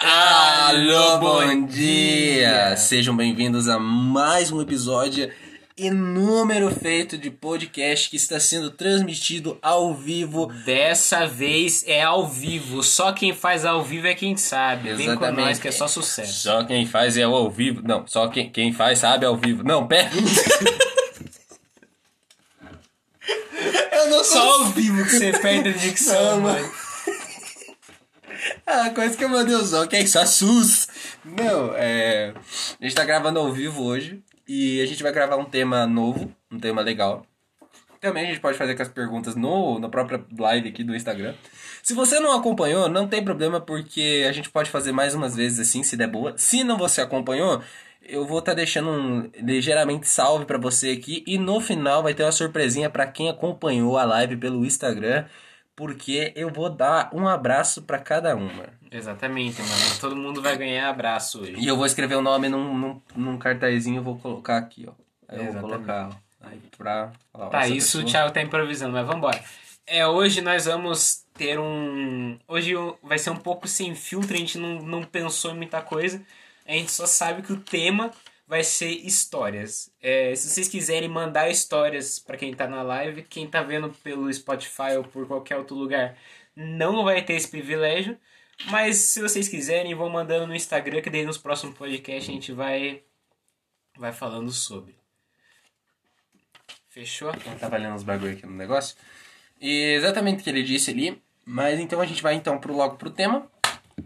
Alô, bom dia! Sejam bem-vindos a mais um episódio inúmero feito de podcast que está sendo transmitido ao vivo. Dessa vez é ao vivo. Só quem faz ao vivo é quem sabe. Vem com Exatamente. nós que é só sucesso. Só quem faz é ao vivo. Não, só quem, quem faz sabe ao vivo. Não, pera. Eu não Só ao vivo que você perde a dicção, mano. Ah, coisa que eu mandei usar, que é isso, a SUS. Não, é. A gente tá gravando ao vivo hoje e a gente vai gravar um tema novo, um tema legal. Também a gente pode fazer com as perguntas no, na própria live aqui do Instagram. Se você não acompanhou, não tem problema, porque a gente pode fazer mais umas vezes assim, se der boa. Se não você acompanhou, eu vou estar deixando um ligeiramente salve pra você aqui. E no final vai ter uma surpresinha pra quem acompanhou a live pelo Instagram. Porque eu vou dar um abraço pra cada uma. Exatamente, mano. Todo mundo vai ganhar abraço hoje. E eu vou escrever o nome num, num, num cartazinho e vou colocar aqui, ó. Aí eu vou Exatamente. colocar, ó. Aí pra falar. Tá, isso o pessoa- Thiago tá improvisando, mas vambora. É, hoje nós vamos ter um. Hoje vai ser um pouco sem filtro, a gente não, não pensou em muita coisa. A gente só sabe que o tema vai ser histórias. É, se vocês quiserem mandar histórias pra quem tá na live, quem tá vendo pelo Spotify ou por qualquer outro lugar não vai ter esse privilégio. Mas se vocês quiserem, vão mandando no Instagram, que daí nos próximos podcasts a gente vai, vai falando sobre. Fechou? Eu tava lendo uns bagulho aqui no negócio. E exatamente o que ele disse ali. Mas então a gente vai então pro, logo pro tema.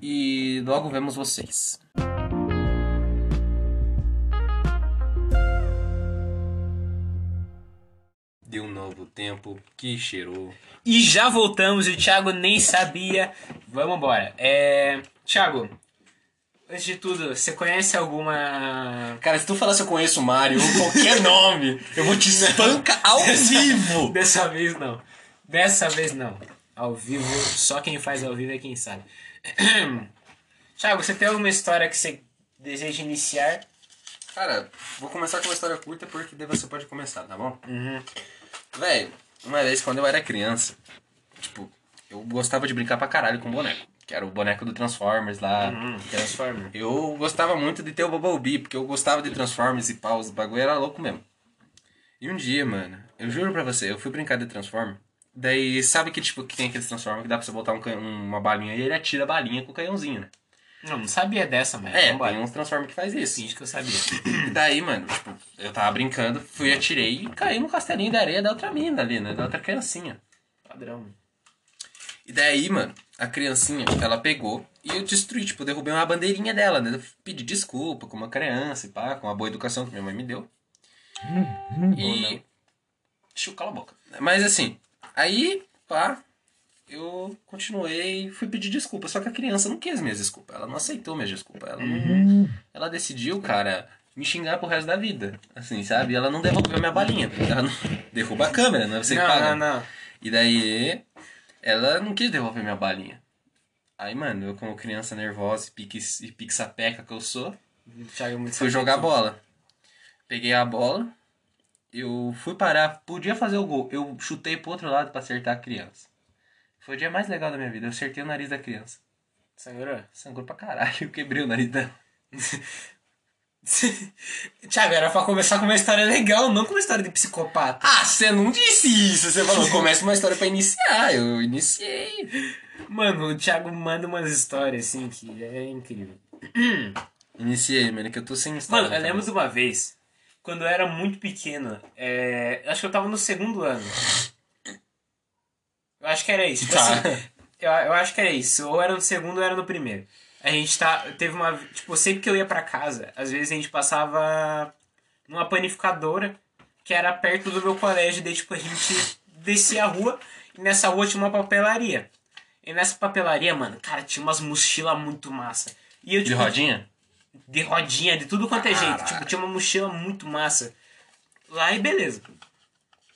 E logo vemos vocês. De um novo tempo que cheirou. E já voltamos, e o Thiago nem sabia. Vamos embora. É. Thiago, antes de tudo, você conhece alguma. Cara, se tu falar se eu conheço o Mario ou qualquer nome, eu vou te espancar ao vivo. Dessa vez não. Dessa vez não. Ao vivo, só quem faz ao vivo é quem sabe. Thiago, você tem alguma história que você deseja iniciar? Cara, vou começar com uma história curta porque daí você pode começar, tá bom? Uhum. Velho, uma vez quando eu era criança, tipo, eu gostava de brincar pra caralho com boneco. Que era o boneco do Transformers lá. Hum, Transformer. Eu gostava muito de ter o Bumblebee, porque eu gostava de Transformers e pau, os bagulho era louco mesmo. E um dia, mano, eu juro pra você, eu fui brincar de Transformer. Daí, sabe que tipo, que tem aqueles Transformers que dá pra você botar um uma balinha e ele atira a balinha com o canhãozinho, né? Não, não sabia dessa, mas. É, vambora. tem uns Transformers que faz isso. Finge que eu sabia. E daí, mano, tipo, eu tava brincando, fui, atirei e caí no castelinho de areia da outra mina ali, né? Da outra criancinha. Padrão. E daí, mano, a criancinha, ela pegou e eu destruí, tipo, eu derrubei uma bandeirinha dela, né? Eu pedi desculpa com uma criança e pá, com a boa educação que minha mãe me deu. E. Deixa eu calar a boca. Mas assim, aí, pá, eu continuei fui pedir desculpa. Só que a criança não quis minhas desculpas. Ela não aceitou minhas desculpas. Ela, não, ela decidiu, cara, me xingar pro resto da vida. Assim, sabe? Ela não devolveu minha balinha. Ela não derruba a câmera, não é você que não, paga. não, não. E daí, ela não quis devolver minha balinha. Aí, mano, eu como criança nervosa e pique, e pique sapeca que eu sou, fui jogar bola. Peguei a bola, eu fui parar, podia fazer o gol. Eu chutei pro outro lado pra acertar a criança. Foi o dia mais legal da minha vida, eu acertei o nariz da criança. Sangrou? Sangrou pra caralho, eu quebrei o nariz dela. Thiago, era pra começar com uma história legal, não com uma história de psicopata. Ah, você não disse isso, você falou, começa uma história pra iniciar, eu iniciei. Mano, o Thiago manda umas histórias assim que é incrível. Iniciei, mano, que eu tô sem história. Mano, eu na lembro de uma vez, quando eu era muito pequeno, é, acho que eu tava no segundo ano. Eu acho que era isso. Tipo Tá. assim, eu, eu acho que era isso. Ou era no segundo ou era no primeiro. A gente tá. Teve uma. Tipo, sempre que eu ia pra casa, às vezes a gente passava numa panificadora que era perto do meu colégio. Daí, tipo, a gente descia a rua e nessa rua tinha uma papelaria. E nessa papelaria, mano, cara, tinha umas mochilas muito massa. E eu, De tipo, rodinha? de rodinha, de tudo quanto é jeito. Tipo, tinha uma mochila muito massa. Lá e beleza.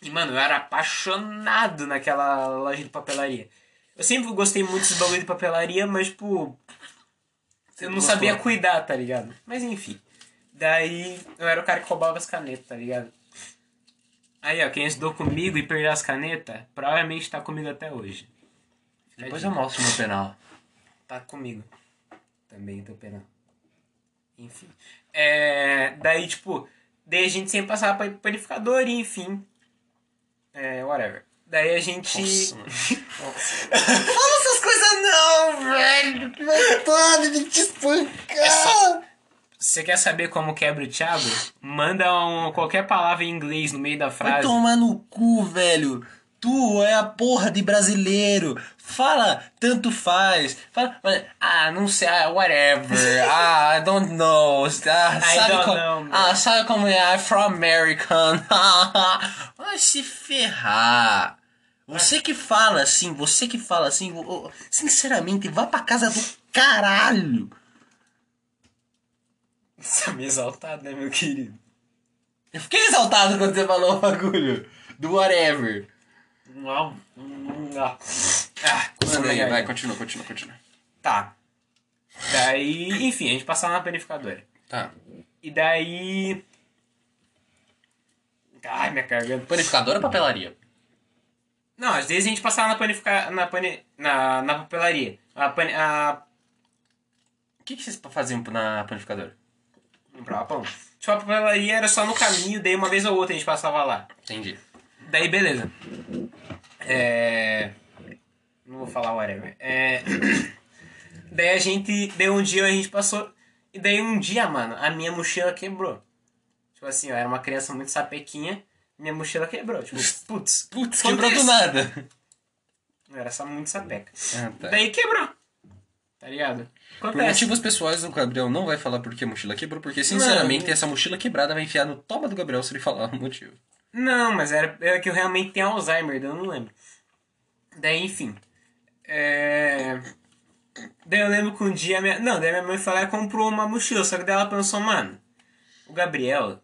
E, mano, eu era apaixonado naquela loja de papelaria. Eu sempre gostei muito desse bagulho de papelaria, mas, tipo. Eu não sabia cuidar, tá ligado? Mas enfim. Daí eu era o cara que roubava as canetas, tá ligado? Aí, ó, quem estudou comigo e perdeu as canetas, provavelmente tá comigo até hoje. Depois eu mostro meu penal. Tá comigo. Também tô penal. Enfim. É, daí, tipo, daí a gente sempre passava pra panificador e enfim. É, whatever. Daí a gente. Nossa, mano. Fala essas coisas não, velho. Que vontade de te espancar. Você quer saber como quebra o Thiago? Manda um, qualquer palavra em inglês no meio da Vai frase. tomar no cu, velho. Tu é a porra de brasileiro. Fala, tanto faz. Fala, Ah, não sei, ah, whatever. Ah, I don't know. Ah, sabe como, know, ah, sabe como é? I'm from American. vai se ferrar. Você que fala assim, você que fala assim, sinceramente, vá pra casa do caralho. Você tá meio exaltado, né, meu querido? Eu fiquei exaltado quando você falou o bagulho do whatever. Não, não. Ah, Manda aí, vai, continua, continua, continua. Tá. Daí, enfim, a gente passava na panificadora. Tá. E daí. Ai, minha garganta. Panificadora ou papelaria? Não, às vezes a gente passava na panifica... na, pani... na, na papelaria. A pani... a... O que, que vocês faziam na panificadora? Comprava pão. Tipo, a papelaria era só no caminho, daí uma vez ou outra a gente passava lá. Entendi. Daí, beleza. É... Não vou falar whatever. É... Daí a gente... Daí um dia a gente passou... E daí um dia, mano, a minha mochila quebrou. Tipo assim, eu era uma criança muito sapequinha. Minha mochila quebrou. Tipo, putz. Putz, quebrou do nada. Eu era só muito sapeca. Ah, tá. Daí quebrou. Tá ligado? Por Acontece. motivos pessoais, o Gabriel não vai falar porque a mochila quebrou, porque sinceramente essa mochila quebrada vai enfiar no toma do Gabriel se ele falar o motivo. Não, mas era, era que eu realmente tenho Alzheimer, eu não lembro. Daí, enfim. É... Daí eu lembro que um dia. Minha... Não, daí minha mãe foi lá e comprou uma mochila, só que daí ela pensou, mano, o Gabriel,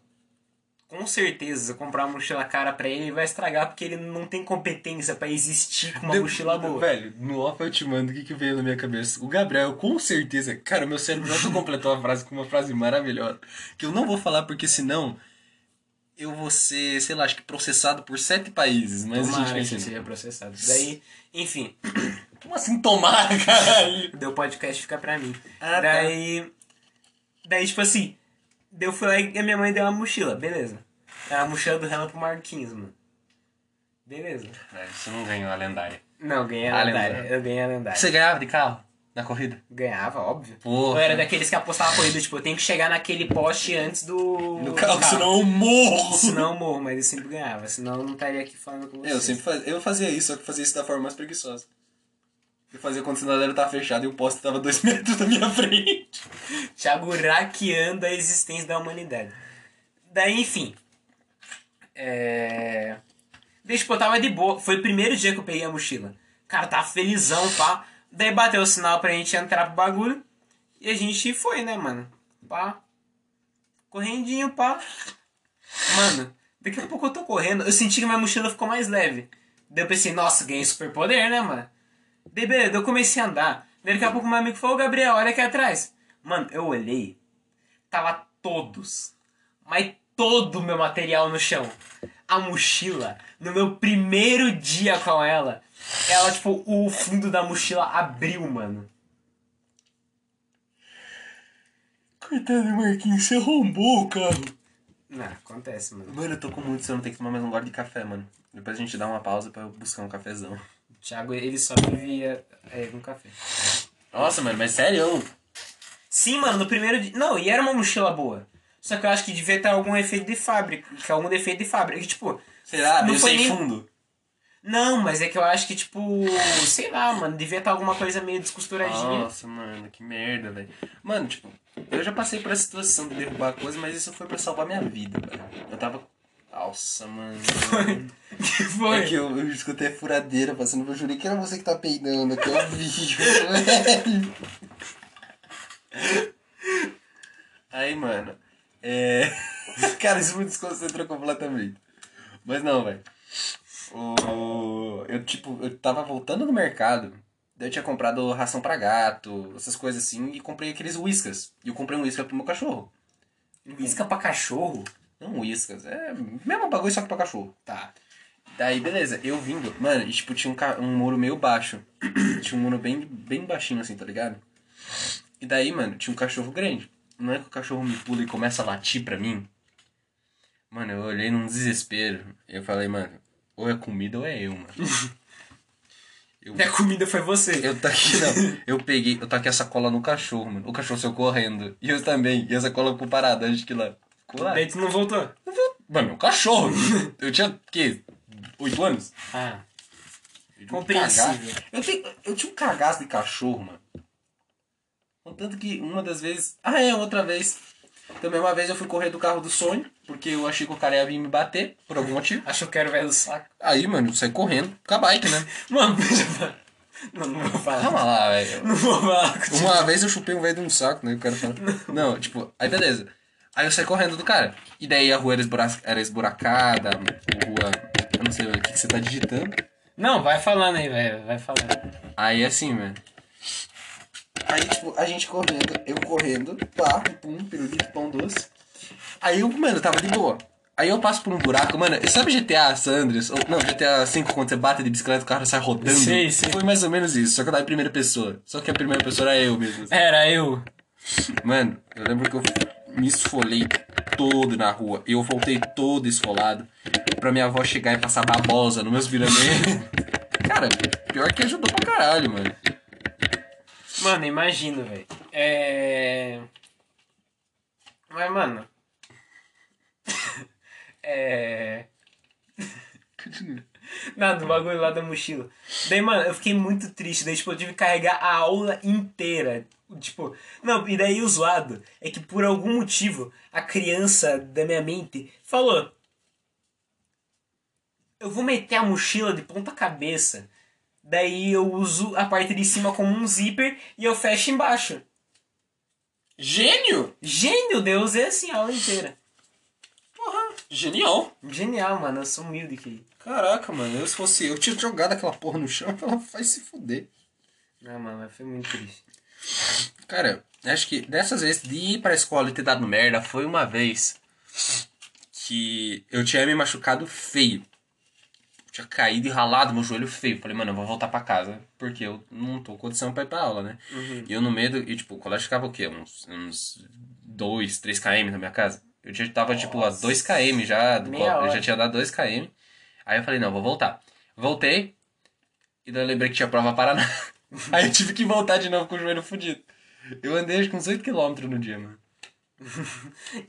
com certeza, comprar uma mochila cara pra ele, ele vai estragar porque ele não tem competência pra existir com uma mochila boa. Velho, no off eu te mando o que, que veio na minha cabeça. O Gabriel, com certeza. Cara, meu cérebro já completou a frase com uma frase maravilhosa. Que eu não vou falar porque senão eu vou ser, sei lá, acho que processado por sete países. Mas a Tomara gente vai que entender. seja processado. Daí, enfim, Como assim tomar, caralho? Deu podcast fica pra mim. Ah, tá. daí. Daí, tipo assim. Daí eu fui lá e a minha mãe deu uma mochila, beleza. Era a mochila do Renato Marquinhos, mano. Beleza. Você não ganhou a lendária. Não, eu ganhei a Ah, lendária. lendária. Eu ganhei a lendária. Você ganhava de carro? Na corrida? Ganhava, óbvio. Porra. Eu era daqueles que apostava a corrida, tipo, eu tenho que chegar naquele poste antes do. No do carro, senão eu morro. Senão eu morro, mas eu sempre ganhava. Senão eu não estaria aqui falando com você. Eu sempre fazia, eu fazia isso, só que fazia isso da forma mais preguiçosa. Eu fazia quando o sinaleiro tava fechado e o poste tava dois metros da minha frente. Thiago raqueando a existência da humanidade. Daí, enfim. É. Daí, tipo, eu tava de boa. Foi o primeiro dia que eu peguei a mochila. Cara, tava felizão, pá. Daí bateu o sinal pra gente entrar pro bagulho. E a gente foi, né, mano? Pá. Correndinho, pá. Mano, daqui a pouco eu tô correndo. Eu senti que minha mochila ficou mais leve. Daí eu pensei, nossa, ganhei superpoder, né, mano? Daí, beleza, eu comecei a andar. Daí daqui a pouco meu amigo falou, "Ô, Gabriel, olha aqui atrás. Mano, eu olhei. Tava todos, mas todo o meu material no chão. A mochila, no meu primeiro dia com ela, ela, tipo, o fundo da mochila abriu, mano. Coitado do Marquinhos, você arrombou o carro. Não, acontece, mano. Mano, eu tô com muito sono, tenho que tomar mais um gole de café, mano. Depois a gente dá uma pausa pra eu buscar um cafezão. Thiago, ele só vivia é, com café. Nossa, mano, mas sério? Sim, mano, no primeiro dia. Não, e era uma mochila boa. Só que eu acho que devia ter algum efeito de fábrica. Que algum defeito de fábrica. Que, tipo. Será? Não Meio foi sem nem- fundo. Não, mas é que eu acho que, tipo. Sei lá, mano. Devia estar alguma coisa meio descosturadinha. Nossa, mano, que merda, velho. Mano, tipo, eu já passei por essa situação de derrubar a coisa, mas isso foi pra salvar minha vida, velho. Eu tava. Nossa, mano. que foi? É que eu, eu escutei a furadeira passando, eu jurei que era você que tá peidando, que eu vi, velho. Aí, mano, é... Cara, isso me desconcentrou completamente. Mas não, velho. O... Eu, tipo, eu tava voltando do mercado, daí eu tinha comprado ração pra gato, essas coisas assim, e comprei aqueles whiskas. E eu comprei um whiskas pro meu cachorro. Isca pra cachorro? Não whiskas, é mesmo bagulho só que pra cachorro. Tá. Daí, beleza, eu vindo, mano, e tipo, tinha um, ca- um muro meio baixo. tinha um muro bem, bem baixinho assim, tá ligado? E daí, mano, tinha um cachorro grande. Não é que o cachorro me pula e começa a latir pra mim? Mano, eu olhei num desespero. Eu falei, mano, ou é comida ou é eu, mano. Eu, A comida foi você. eu taquei, não. Eu peguei, eu taquei a sacola no cachorro, mano. O cachorro saiu correndo. E eu também. E a sacola ficou parada, acho que lá. Ficou lá. Daí tu não voltou. Mano, um cachorro. Eu tinha, o quê? Oito anos? Ah. Um Compreensível. Eu, tenho, eu tinha um cagaço de cachorro, mano. Contanto que uma das vezes. Ah, é, outra vez. Também uma vez eu fui correr do carro do sonho, porque eu achei que o cara ia vir me bater, por algum motivo. Acho que eu quero velho do saco. Aí, mano, saí correndo com a bike, né? Mano, deixa eu Não, não vou falar. Calma lá, velho. Não vou falar. Uma vez eu chupei um velho de um saco, né? O cara falou. Não, tipo, aí beleza. Aí eu saí correndo do cara. E daí a rua era, era esburacada, a rua. Eu não sei o que, que você tá digitando. Não, vai falando aí, velho. Vai falando. Aí assim, mano. Aí, tipo, a gente correndo, eu correndo, pá, pum, pirulito, pão doce. Aí eu, mano, tava de boa. Aí eu passo por um buraco, mano, sabe GTA Sanders? Ou, não, GTA 5 quando você bate de bicicleta o carro sai rodando? Sei, sei. Foi mais ou menos isso, só que eu tava em primeira pessoa. Só que a primeira pessoa era eu mesmo. Era eu. Mano, eu lembro que eu me esfolei todo na rua. Eu voltei todo esfolado pra minha avó chegar e passar babosa nos meus viramentos. Cara, pior que ajudou pra caralho, mano. Mano, imagino, velho. É. Mas, mano. é. Nada, o bagulho lá da mochila. Daí, mano, eu fiquei muito triste. Daí, tipo, eu tive que carregar a aula inteira. Tipo, não, e daí o zoado é que por algum motivo a criança da minha mente falou: Eu vou meter a mochila de ponta cabeça. Daí eu uso a parte de cima como um zíper e eu fecho embaixo. Gênio! Gênio, Deus, é assim a aula inteira. Porra, genial. Genial, mano, eu sou humilde aqui. Caraca, mano, eu se fosse eu, tinha jogado aquela porra no chão, ela faz se fuder. Não, mano, foi muito triste. Cara, acho que dessas vezes de ir pra escola e ter dado merda foi uma vez que eu tinha me machucado feio. Tinha caído e ralado meu joelho feio. Falei, mano, eu vou voltar pra casa, porque eu não tô com condição pra ir pra aula, né? Uhum. E eu no medo, e tipo, o colégio ficava o quê? Uns, uns 2, 3 km da minha casa. Eu já tava, tipo, a 2 km já, do eu já tinha dado 2 km. Aí eu falei, não, vou voltar. Voltei, e daí eu lembrei que tinha prova Paraná. Aí eu tive que voltar de novo com o joelho fudido. Eu andei acho que uns 8km no dia, mano.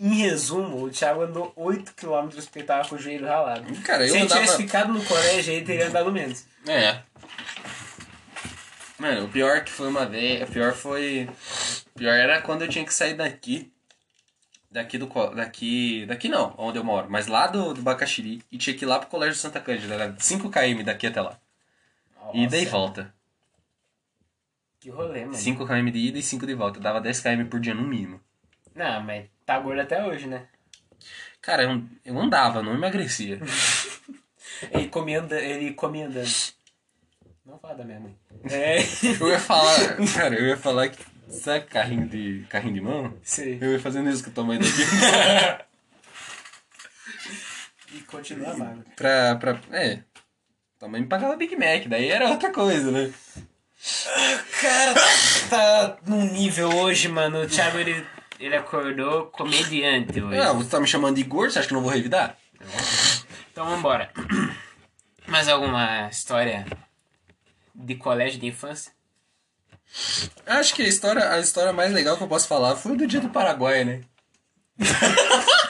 Em resumo, o Thiago andou 8km porque ele tava com o joelho ralado. Cara, Se ele andava... tivesse ficado no colégio, ele teria andado menos. É. Mano, o pior que foi uma vez. O pior foi. O pior era quando eu tinha que sair daqui. Daqui do. Daqui. Daqui não, onde eu moro. Mas lá do, do Bacaxiri. E tinha que ir lá pro Colégio Santa Cândida. Era 5km daqui até lá. E daí Nossa, volta. Que rolê, mano. 5km de ida e 5 de volta. Dava 10km por dia no mínimo. Não, mas tá gordo até hoje, né? Cara, eu, eu andava, não emagrecia. Ele comia, anda- ele comia andando. Não fala da minha mãe. É. Eu ia falar. Cara, eu ia falar que. Sabe carrinho de. carrinho de mão? Sei. Eu ia fazendo isso com a tua mãe daqui. E continua magro. pra, pra. É. Também me pagava Big Mac, daí era outra coisa, né? Cara, tá num nível hoje, mano. O Thiago, ele, ele acordou comediante hoje. Ah, você tá me chamando de gordo, você acha que eu não vou revidar? Então vambora. Mais alguma história de colégio de infância? Acho que a história, a história mais legal que eu posso falar foi do dia do Paraguai, né?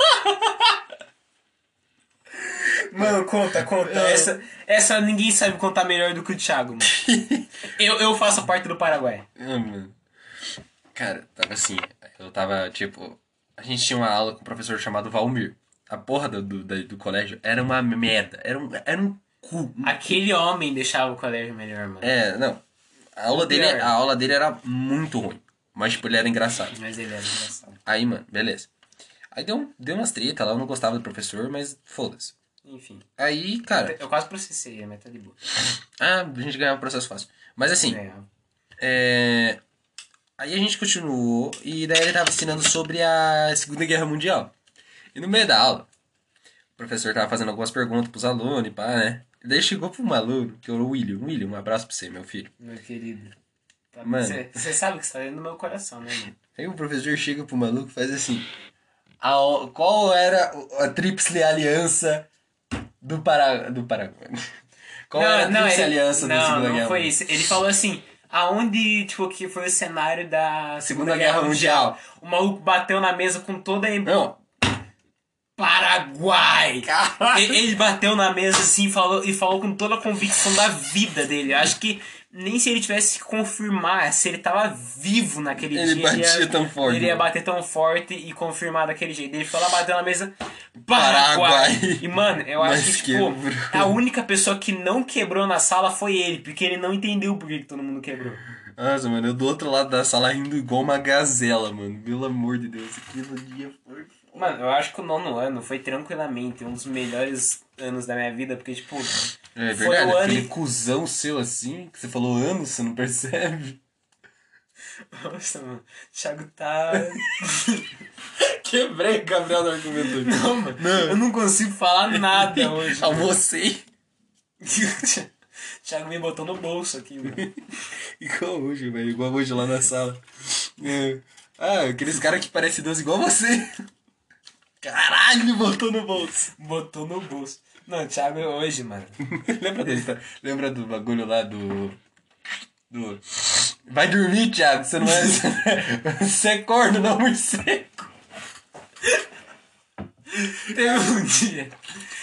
Mano, conta, conta. Essa, essa ninguém sabe contar melhor do que o Thiago, mano. eu, eu faço parte do Paraguai. Ah, mano. Cara, tava assim, eu tava, tipo. A gente tinha uma aula com um professor chamado Valmir. A porra do, do, do colégio era uma merda. Era um, era um cu. Aquele homem deixava o colégio melhor, mano. É, não. A aula, dele, a aula dele era muito ruim. Mas, tipo, ele era engraçado. Mas ele era engraçado. Aí, mano, beleza. Aí deu, um- deu umas treta lá, eu não gostava do professor, mas foda-se. Enfim. Aí, cara, Eu quase processei, a meta de boa. ah, a gente ganhava processo fácil. Mas assim, É. é... Aí a gente continuou e daí ele tava ensinando sobre a Segunda Guerra Mundial. E no meio da aula, o professor tava fazendo algumas perguntas pros alunos e pá, né? E daí chegou pro um aluno, que era o William. William, um abraço pra você, meu filho. Meu querido. Mano. Você sabe que você tá dentro do meu coração, né, mano? Aí o professor chega pro maluco e faz assim. A, qual era a tríplice aliança do, Para, do Paraguai? Qual era a tríplice aliança da não, Segunda não Guerra foi isso. Ele falou assim, aonde, tipo, que foi o cenário da Segunda Guerra Mundial. O maluco bateu na mesa com toda a... Não. Paraguai! Caralho. Ele ele bateu na mesa assim falou, e falou com toda a convicção da vida dele. Eu acho que nem se ele tivesse que confirmar se ele tava vivo naquele Ele dia. batia ia, tão forte, Ele ia bater tão forte e confirmar daquele jeito. Ele foi lá, bateu na mesa. Paraguai. Paraguai! E, mano, eu acho Mas que, tipo, quebrou. a única pessoa que não quebrou na sala foi ele, porque ele não entendeu por que todo mundo quebrou. Nossa, mano, eu do outro lado da sala rindo igual uma gazela, mano. Pelo amor de Deus, aquilo dia foi. Mano, eu acho que o nono ano foi tranquilamente um dos melhores anos da minha vida, porque, tipo. É Foi verdade, o ano aquele e- cuzão seu assim, que você falou anos, você não percebe? Nossa, mano. O Thiago tá. Quebrei o Gabriel no argumento. Não, mano. Eu não consigo falar nada hoje. Almocei. O Thiago me botou no bolso aqui, mano. Igual hoje, velho. Igual hoje lá na sala. É. Ah, aqueles caras que parecem Deus igual você. Caralho, botou no bolso. Botou no bolso. Não, o Thiago é hoje, mano. Lembra dele, tá? Lembra do bagulho lá do. Do. Vai dormir, Thiago. Você não é. Você é corno, não morcego. Teve um dia.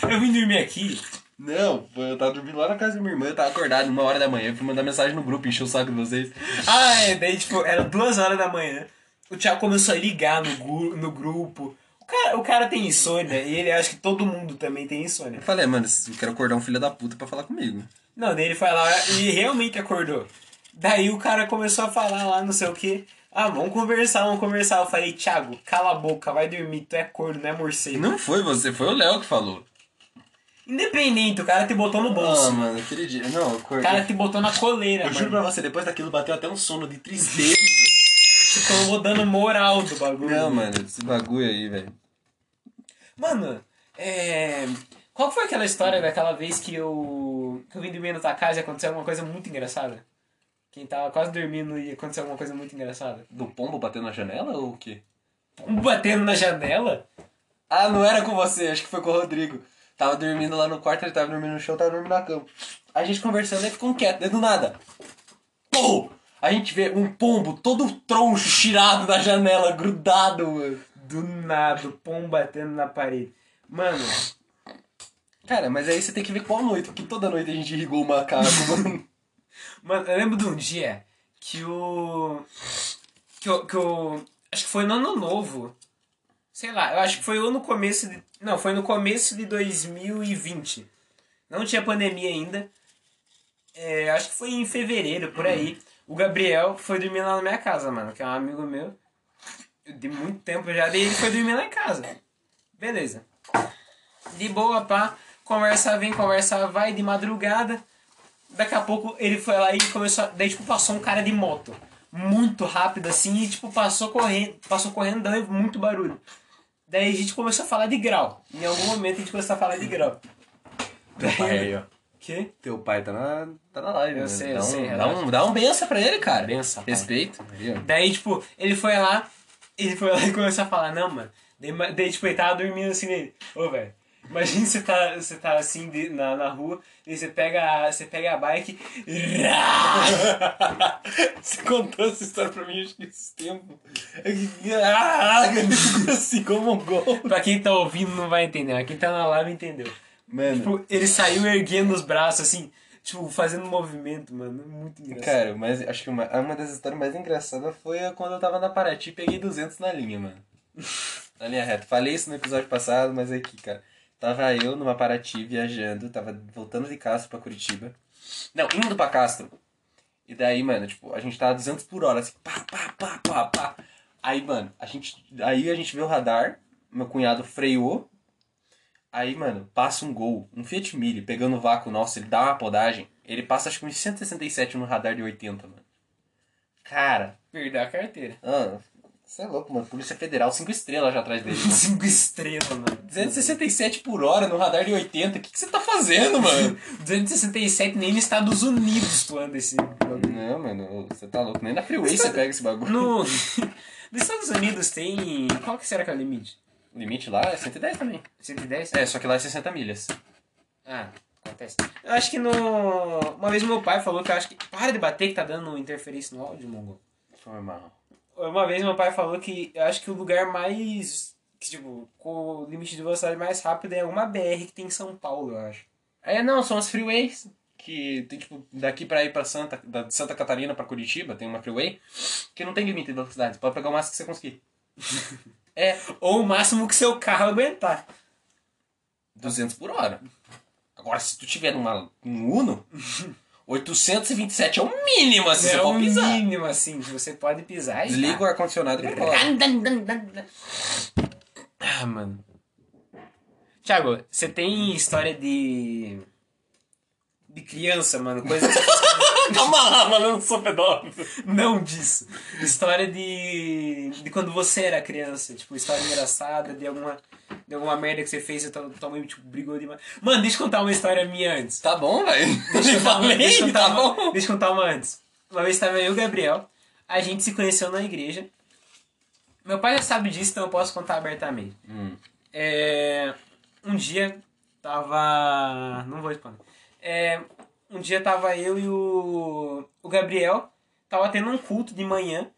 Eu vim dormir aqui. Não, eu tava dormindo lá na casa da minha irmã, eu tava acordado uma hora da manhã, eu fui mandar mensagem no grupo, encher o saco de vocês. Ah, é. Daí, tipo, era duas horas da manhã. O Thiago começou a ligar no, no grupo. O cara, o cara tem insônia e ele acha que todo mundo também tem insônia. Eu falei, mano, eu quero acordar um filho da puta pra falar comigo. Não, daí ele foi lá e realmente acordou. Daí o cara começou a falar lá, não sei o que. Ah, vamos conversar, vamos conversar. Eu falei, Thiago, cala a boca, vai dormir, tu é corno, não é morcego. Não foi você, foi o Léo que falou. Independente, o cara te botou no bolso. Ah, mano, aquele dia. Não, eu o cara te botou na coleira, Eu juro mano. pra você, depois daquilo bateu até um sono de tristeza. Ficou dando moral do bagulho. Não, mano, esse bagulho aí, velho. Mano, é. Qual foi aquela história daquela vez que eu. que eu vim dormir na tua casa e aconteceu alguma coisa muito engraçada? Quem tava quase dormindo e aconteceu alguma coisa muito engraçada? Do pombo batendo na janela ou o quê? Um batendo na janela? Ah, não era com você, acho que foi com o Rodrigo. Tava dormindo lá no quarto, ele tava dormindo no chão, tava dormindo na cama. A gente conversando, aí ficou quieto, do nada. Pô! A gente vê um pombo todo troncho, tirado da janela, grudado, mano. Do nada, o pão batendo na parede. Mano, Cara, mas aí você tem que ver qual noite, porque toda noite a gente irrigou o macaco, mano. mano, eu lembro de um dia que o. Que o. Que acho que foi no ano novo. Sei lá, eu acho que foi ou no começo de. Não, foi no começo de 2020. Não tinha pandemia ainda. É, acho que foi em fevereiro, por aí. O Gabriel foi dormir lá na minha casa, mano, que é um amigo meu. De muito tempo já, daí ele foi dormir lá em casa. Beleza. De boa, pá. Conversa vem, conversa vai, de madrugada. Daqui a pouco ele foi lá e começou. a- Daí, tipo, passou um cara de moto. Muito rápido assim, e, tipo, passou correndo, passou correndo, dando muito barulho. Daí a gente começou a falar de grau. Em algum momento a gente começou a falar de grau. Teu pai aí, ó. Que? Teu pai tá na, tá na live, Eu mano. sei, eu dá, um, sei, dá, um, dá um benção pra ele, cara. Benção, pai. Respeito. Daí, tipo, ele foi lá, ele foi lá e começou a falar, não, mano. Daí, daí tipo, ele tava dormindo assim nele. Ô, velho. Imagina você tá, você tá assim de- na, na rua, e você pega, a- você pega a bike. Você contou essa história pra mim acho que esse tempo. Assim como um gol. pra quem tá ouvindo não vai entender, mas quem tá na live entendeu. Mano, Tipo, ele saiu erguendo os braços assim, tipo, fazendo movimento, mano. Muito engraçado. cara, mas acho que uma, uma das histórias mais engraçadas foi quando eu tava na Paraty e peguei 200 na linha, mano. Na linha reta. Falei isso no episódio passado, mas aqui, cara. Tava eu numa Paraty viajando, tava voltando de Castro pra Curitiba. Não, indo pra Castro. E daí, mano, tipo, a gente tava 200 por hora, assim, pá, pá, pá, pá, pá. Aí, mano, a gente, aí a gente vê o radar, meu cunhado freou. Aí, mano, passa um gol, um Fiat Mille, pegando o vácuo nosso, ele dá uma podagem. Ele passa acho que uns 167 no radar de 80, mano. Cara, Perdeu a carteira. ah, Você é louco, mano. Polícia Federal, 5 estrelas já atrás dele. mano. 5 estrelas, mano. 267 por hora no radar de 80. O que, que você tá fazendo, mano? 267 nem nos Estados Unidos tu anda esse bagulho. Não, mano, você tá louco. Nem na Freeway você pega esse bagulho. No... Nos Estados Unidos tem... Qual que será que é o limite? O limite lá é 110 também. 110? É, só que lá é 60 milhas. Ah, acontece. Eu acho que no... Uma vez meu pai falou que eu acho que... Para de bater que tá dando interferência no áudio, Mongo. Foi mal. Uma vez meu pai falou que eu acho que o lugar mais. Que, tipo, com o limite de velocidade mais rápido é alguma BR que tem em São Paulo, eu acho. É, não, são as freeways. Que tem, tipo, daqui pra ir pra Santa, da Santa Catarina pra Curitiba, tem uma freeway que não tem limite de velocidade. Pode pegar o máximo que você conseguir. É, Ou o máximo que seu carro aguentar. 200 por hora. Agora, se tu tiver numa, num Uno, 827 é o mínimo, assim, você é o pode pisar. mínimo, assim, que você pode pisar e. Desliga o ar-condicionado e tá. Ah, mano. Thiago, você tem história de. De criança, mano? Coisa que você Calma lá, mano, eu não sou pedófilo. Não disso. História de. de quando você era criança. Tipo, história engraçada, de alguma. De alguma merda que você fez e tua, tua mãe tipo, brigou demais. Mano, deixa eu contar uma história minha antes. Tá bom, velho. Deixa eu Falei, deixa eu contar tá uma, bom. deixa eu contar uma antes. Uma vez estava eu e o Gabriel. A gente se conheceu na igreja. Meu pai já sabe disso, então eu posso contar abertamente. Hum. É, um dia tava. Não vou responder. É, um dia tava eu e o, o Gabriel. Tava tendo um culto de manhã.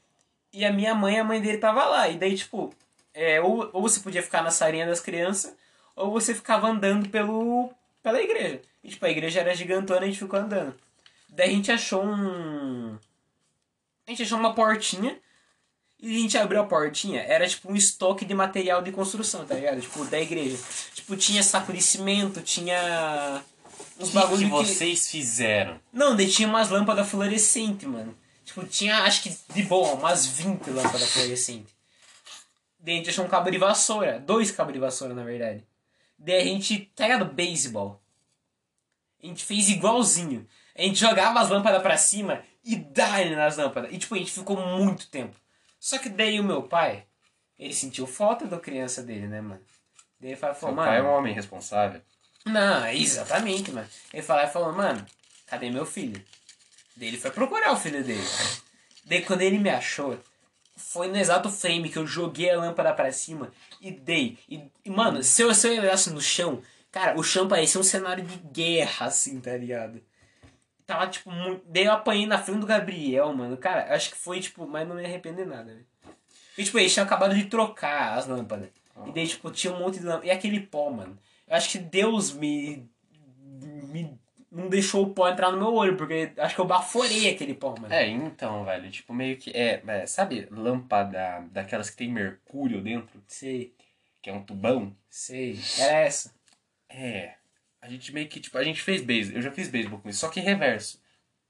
E a minha mãe e a mãe dele tava lá. E daí, tipo, é, ou, ou você podia ficar na salinha das crianças, ou você ficava andando pelo, pela igreja. E, tipo, a igreja era gigantona e a gente ficou andando. Daí a gente achou um. A gente achou uma portinha. E a gente abriu a portinha, era tipo um estoque de material de construção, tá ligado? Tipo, da igreja. Tipo, tinha saco de cimento, tinha. Uns O que, bagulho que vocês fizeram? Não, daí tinha umas lâmpadas fluorescentes, mano. Tipo, tinha, acho que de boa, umas 20 lâmpadas fluorescentes. Daí a gente achou um cabo de vassoura. Dois cabos de vassoura, na verdade. Daí a gente, tá ligado? Beisebol. A gente fez igualzinho. A gente jogava as lâmpadas pra cima e dá nas lâmpadas. E tipo, a gente ficou muito tempo. Só que daí o meu pai, ele sentiu falta da criança dele, né, mano? Daí ele falou, Seu mano. pai é um homem responsável. Não, exatamente, mano. Ele falou, falou, mano, cadê meu filho? Daí ele foi procurar o filho dele. Daí quando ele me achou, foi no exato frame que eu joguei a lâmpada pra cima e dei. E, e, mano, se eu, se eu olhasse no chão, cara, o chão parecia um cenário de guerra, assim, tá ligado? Tava, tipo, muito... Daí eu apanhei na frente do Gabriel, mano. Cara, acho que foi, tipo, mas não me arrependo nada, velho. E, tipo, eles tinham acabado de trocar as lâmpadas. E daí, tipo, tinha um monte de lâmpada. E aquele pó, mano. Eu acho que Deus me. me não deixou o pó entrar no meu olho, porque acho que eu baforei aquele pó, mano. É, então, velho, tipo, meio que. É, é, sabe, lâmpada daquelas que tem mercúrio dentro, Sei, que é um tubão? sei. Era essa. É. A gente meio que, tipo, a gente fez beisebol. Eu já fiz beisebol com isso, só que em reverso.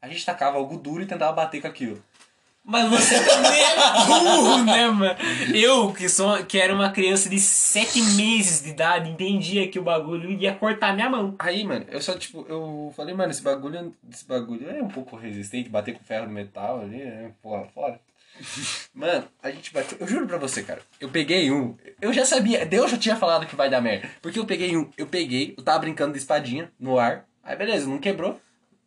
A gente tacava algo duro e tentava bater com aquilo. Mas você também é burro, né, mano? Eu, que, sou, que era uma criança de 7 meses de idade, entendia que o bagulho ia cortar minha mão. Aí, mano, eu só, tipo, eu falei, mano, esse bagulho, esse bagulho é um pouco resistente, bater com ferro no metal ali, é porra, fora. Mano, a gente bateu. Eu juro pra você, cara. Eu peguei um. Eu já sabia. Deus já tinha falado que vai dar merda. Porque eu peguei um. Eu peguei, eu tava brincando de espadinha no ar. Aí beleza, não quebrou.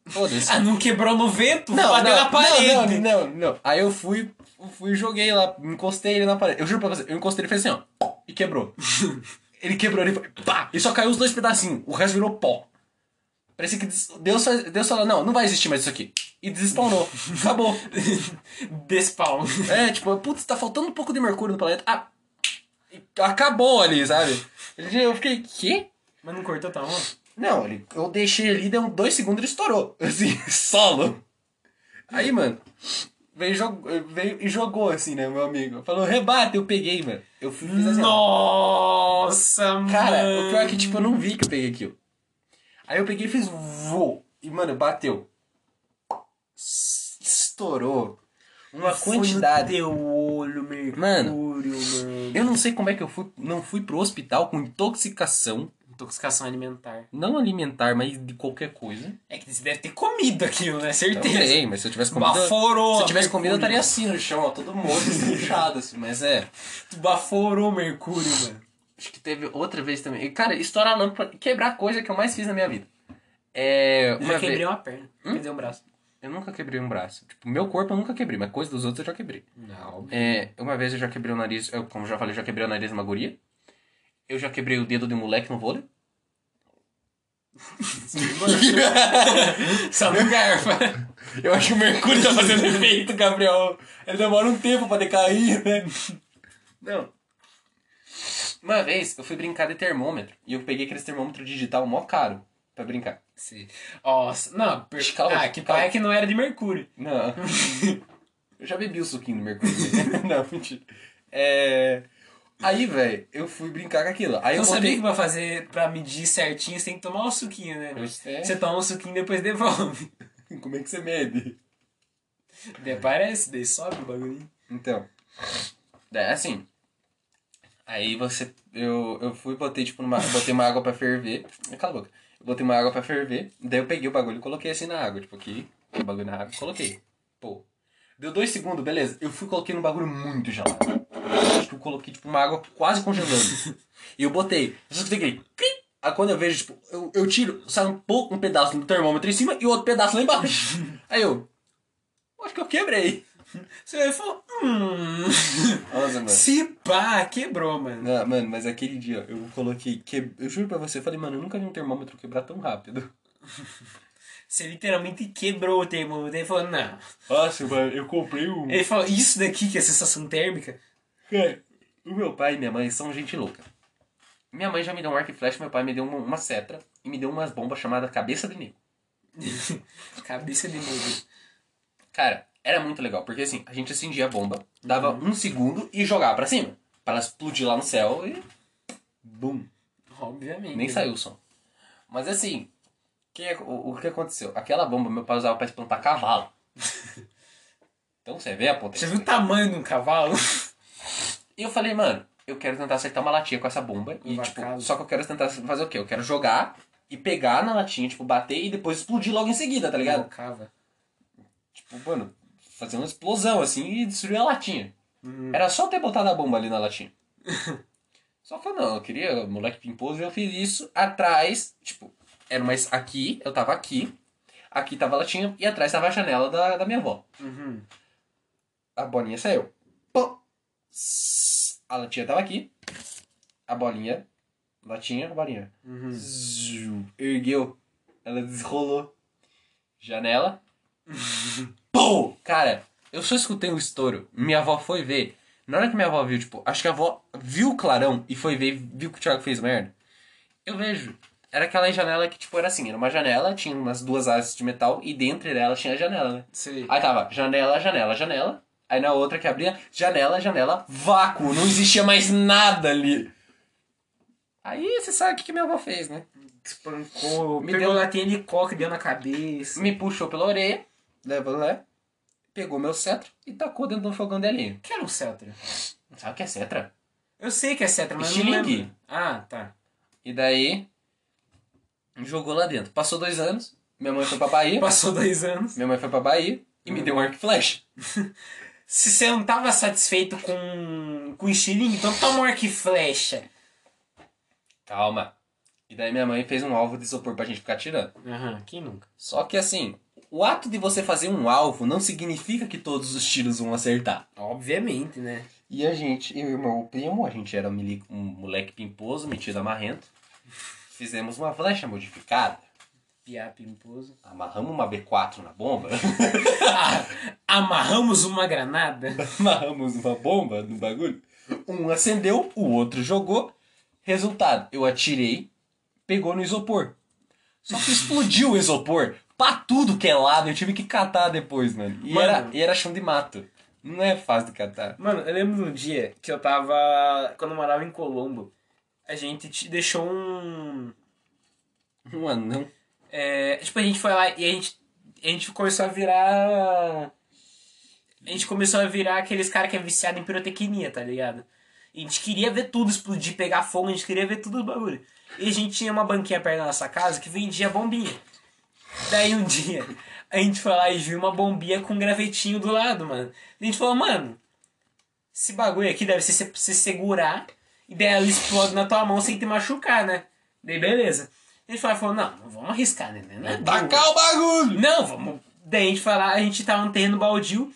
Foda-se. Ah, não quebrou no vento? bateu na parede. Não, não, não, não. Aí eu fui, fui joguei lá, encostei ele na parede. Eu juro pra você, eu encostei ele e fez assim, ó. E quebrou. ele quebrou, ele foi. Pá! E só caiu os dois pedacinhos. O resto virou pó. Parecia que Deus, Deus falou, não, não vai existir mais isso aqui. E desespawnou. Acabou. Despawn. É, tipo, putz, tá faltando um pouco de mercúrio no planeta. Ah, acabou ali, sabe? Eu fiquei, quê? Mas não cortou tua mão? Não, ele, eu deixei ali, deu dois segundos e ele estourou. Assim, solo. Aí, mano, veio, jog- veio e jogou assim, né, meu amigo. Falou, rebate, eu peguei, mano. Eu fui fiz assim. Nossa, mano. Cara, o pior é que, tipo, eu não vi que eu peguei aquilo. Aí eu peguei e fiz voo. E, mano, bateu. Estourou. Uma Foi quantidade. no teu olho, mercúrio, Mano. mano. Eu não sei como é que eu fui, não fui pro hospital com intoxicação Intoxicação alimentar. Não alimentar, mas de qualquer coisa. É que você deve ter comido aquilo, né? Certeza. Também, mas se eu tivesse comido. Baforou. Se eu tivesse comido, eu estaria assim no chão, ó, todo morto, inchado, assim. Mas é. Tu baforou Mercúrio, mano. Acho que teve outra vez também. E, Cara, estourar lâmpada, quebrar coisa que eu mais fiz na minha vida. É. Eu Uma já quebrei vez. uma perna. Quebrei um braço. Eu nunca quebrei um braço. Tipo, meu corpo eu nunca quebrei, mas coisa dos outros eu já quebrei. Não. É, uma vez eu já quebrei o nariz, eu, como já falei, já quebrei o nariz numa guria. Eu já quebrei o dedo de um moleque no vôlei. Só no garfo. Eu acho que o Mercúrio tá fazendo efeito, Gabriel. Ele demora um tempo pra decair, né? Não. Uma vez eu fui brincar de termômetro e eu peguei aquele termômetro digital mó caro pra brincar. Sim. Nossa, não. Per... Calma, ah, que calma. pai é que não era de Mercúrio. Não. eu já bebi o suquinho do Mercúrio. Não, mentira. É. Aí, velho, eu fui brincar com aquilo. Aí Eu eu sabia botei... que pra fazer, pra medir certinho, você tem que tomar o suquinho, né? É. Você toma o suquinho e depois devolve. Como é que você mede? Daí parece, daí sobe o bagulho. Então, é assim. Aí você. Eu, eu fui botei, tipo, numa, botei uma água pra ferver. Cala a boca. Eu botei uma água pra ferver. Daí eu peguei o bagulho e coloquei assim na água. Tipo, aqui, o bagulho na água e coloquei. Pô. Deu dois segundos, beleza. Eu fui coloquei num bagulho muito gelado. Tipo, eu coloquei, tipo, uma água quase congelando. e eu botei. Eu só escutei aquele. Aí quando eu vejo, tipo, eu, eu tiro, sai um pouco um pedaço do termômetro em cima e outro pedaço lá embaixo. Aí eu. Acho que eu quebrei. Você vai falar, hum. Nossa, mano. Se pá, quebrou, mano. Não, mano, mas aquele dia eu coloquei. Que... Eu juro pra você, eu falei, mano, eu nunca vi um termômetro quebrar tão rápido. Você literalmente quebrou o termômetro. Ele falou, não. Nossa, mano, eu comprei um. Ele falou, isso daqui que é sensação térmica? Cara, o meu pai e minha mãe são gente louca. Minha mãe já me deu um arco e flecha, meu pai me deu uma, uma setra e me deu umas bombas chamadas cabeça de negro. Cabeça de negro. Cara, era muito legal, porque assim, a gente acendia a bomba, dava um segundo e jogava pra cima. Pra ela explodir lá no céu e. Bum! Obviamente. Nem saiu o som. Mas assim, que, é- o, o que aconteceu? Aquela bomba meu pai usava pra espantar cavalo. então você vê a Você potência. viu o tamanho de um cavalo? E eu falei, mano, eu quero tentar acertar uma latinha com essa bomba. E, tipo, só que eu quero tentar fazer o quê? Eu quero jogar e pegar na latinha, tipo, bater e depois explodir logo em seguida, tá ligado? Cava. Tipo, mano, fazer uma explosão assim e destruir a latinha. Uhum. Era só ter botado a bomba ali na latinha. só que eu não, eu queria, moleque pimposo, e eu fiz isso atrás, tipo, era mais aqui, eu tava aqui, aqui tava a latinha e atrás tava a janela da, da minha avó. Uhum. A bolinha saiu. A latinha tava aqui. A bolinha. Latinha, a bolinha. Uhum. Zzz. Ergueu. Ela desrolou. Janela. Pô! Cara, eu só escutei um estouro. Minha avó foi ver. Na hora que minha avó viu, tipo, acho que a avó viu o clarão e foi ver, viu que o Thiago fez merda. Eu vejo. Era aquela janela que, tipo, era assim, era uma janela, tinha umas duas asas de metal e dentro dela tinha a janela, né? Sei. Aí tava janela, janela, janela. Aí na outra que abria, janela, janela, vácuo. Não existia mais nada ali. Aí você sabe o que, que minha avó fez, né? Espancou. Me pegou deu- latinha de coca deu na cabeça. Me puxou pela orelha, levou lá, pegou meu cetro e tacou dentro de um fogão de lenha. que era um cetro? Sabe o que é cetra? Eu sei que é cetro, mas não lembro. Ah, tá. E daí, jogou lá dentro. Passou dois anos, minha mãe foi pra Bahia. Passou dois anos. Minha mãe foi pra Bahia e me deu um arco e flecha. Se você não tava satisfeito com, com o estilingue, então toma um arco e flecha. Calma. E daí minha mãe fez um alvo de isopor pra gente ficar tirando. Aham, quem nunca? Só que assim, o ato de você fazer um alvo não significa que todos os tiros vão acertar. Obviamente, né? E a gente, eu e o meu primo, a gente era um, mili- um moleque pimposo, metido amarrento. Fizemos uma flecha modificada. Piá pimposo. Amarramos uma B4 na bomba. Amarramos uma granada. Amarramos uma bomba no bagulho. Um acendeu, o outro jogou. Resultado, eu atirei, pegou no isopor. Só que explodiu o isopor pra tudo que é lado. Eu tive que catar depois, mano. E, Mano. Era, e era chão de mato. Não é fácil de catar. Mano, eu lembro de um dia que eu tava. Quando eu morava em Colombo, a gente te deixou um. Um anão. É, tipo, a gente foi lá e a gente, a gente começou a virar. A gente começou a virar aqueles caras que é viciado em pirotecnia, tá ligado? A gente queria ver tudo explodir, pegar fogo, a gente queria ver tudo os bagulho. E a gente tinha uma banquinha perto da nossa casa que vendia bombinha. Daí um dia, a gente foi lá e viu uma bombinha com um gravetinho do lado, mano. A gente falou, mano, esse bagulho aqui deve ser se você segurar e daí ela explode na tua mão sem te machucar, né? Daí beleza. A gente falou, falou não, não vamos arriscar, né? Não é burro. Tacar o bagulho! Não, vamos. Daí a gente foi lá, a gente tava no terreno baldio,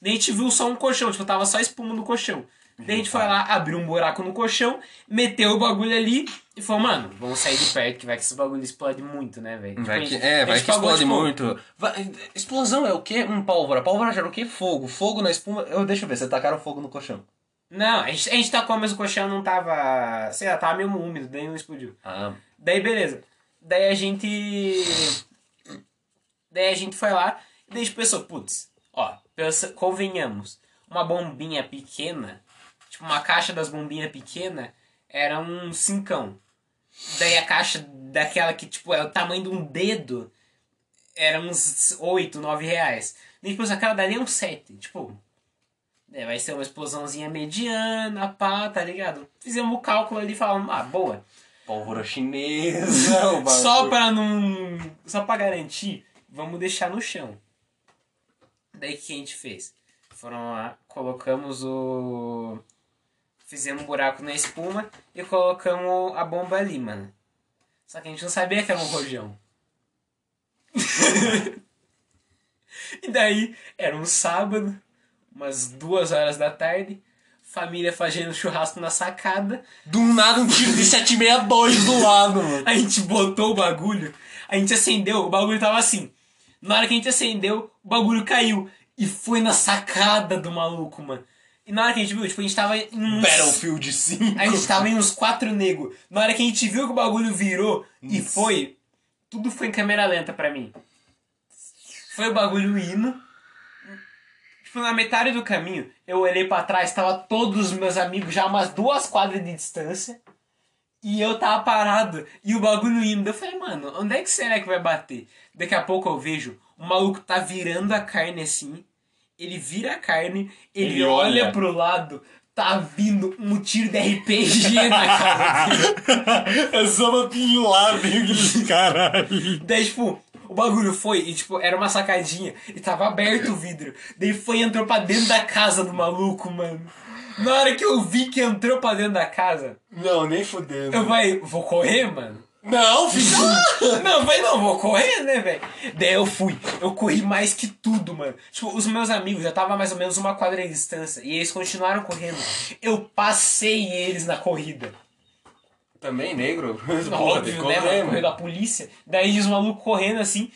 daí a gente viu só um colchão, tipo, tava só espuma no colchão. Daí a gente foi lá, abriu um buraco no colchão, meteu o bagulho ali e falou, mano, vamos sair de perto, que vai que esse bagulho explode muito, né, velho? Tipo, gente- é, vai que pagou, explode tipo, muito. Vai- explosão é o quê? Um pólvora. Pólvora gera o quê? Fogo. Fogo na espuma. Eu, deixa eu ver, você tacaram fogo no colchão. Não, a gente, a gente tacou, mas o colchão não tava. Sei lá, tava meio úmido, daí não explodiu. Ah, Daí beleza. Daí a gente. Daí a gente foi lá e daí a gente pensou, putz, ó, pensa, convenhamos, uma bombinha pequena, tipo uma caixa das bombinhas pequena, era um cincão. Daí a caixa daquela que, tipo, é o tamanho de um dedo, era uns 8, 9 reais. Daí depois aquela dali é um 7, tipo. é, vai ser uma explosãozinha mediana, pá, tá ligado? Fizemos o cálculo ali e falamos, ah, boa. Pólvora chinesa. o bagulho. Só pra não. Só pra garantir, vamos deixar no chão. Daí o que a gente fez? Foram lá, colocamos o. Fizemos um buraco na espuma e colocamos a bomba ali, mano. Só que a gente não sabia que era um rojão. e daí, era um sábado, umas duas horas da tarde, família fazendo churrasco na sacada. Do nada um tiro de 762 do lado, mano. A gente botou o bagulho, a gente acendeu, o bagulho tava assim. Na hora que a gente acendeu, o bagulho caiu. E foi na sacada do maluco, mano. E na hora que a gente viu, tipo, a gente tava em uns... Battlefield 5. A gente tava em uns quatro negros. Na hora que a gente viu que o bagulho virou e foi, tudo foi em câmera lenta pra mim. Foi o bagulho indo. Tipo, na metade do caminho, eu olhei pra trás, tava todos os meus amigos já umas duas quadras de distância. E eu tava parado. E o bagulho indo. Eu falei, mano, onde é que será que vai bater? Daqui a pouco eu vejo, o maluco tá virando a carne assim. Ele vira a carne, ele, Ele olha. olha. pro lado, tá vindo um tiro de RPG na cara. É só uma pilada, caralho. Daí, tipo, o bagulho foi e, tipo, era uma sacadinha e tava aberto o vidro. Daí foi e entrou pra dentro da casa do maluco, mano. Na hora que eu vi que entrou pra dentro da casa, Não, nem fudendo. eu vai, vou correr, mano. Não, lá. Não, vai não, vou correr, né, velho? Daí eu fui. Eu corri mais que tudo, mano. Tipo, os meus amigos já tava mais ou menos uma quadra de distância. E eles continuaram correndo. Eu passei eles na corrida. Também negro? Óbvio, né, mano? Correndo da polícia. Daí os malucos correndo assim.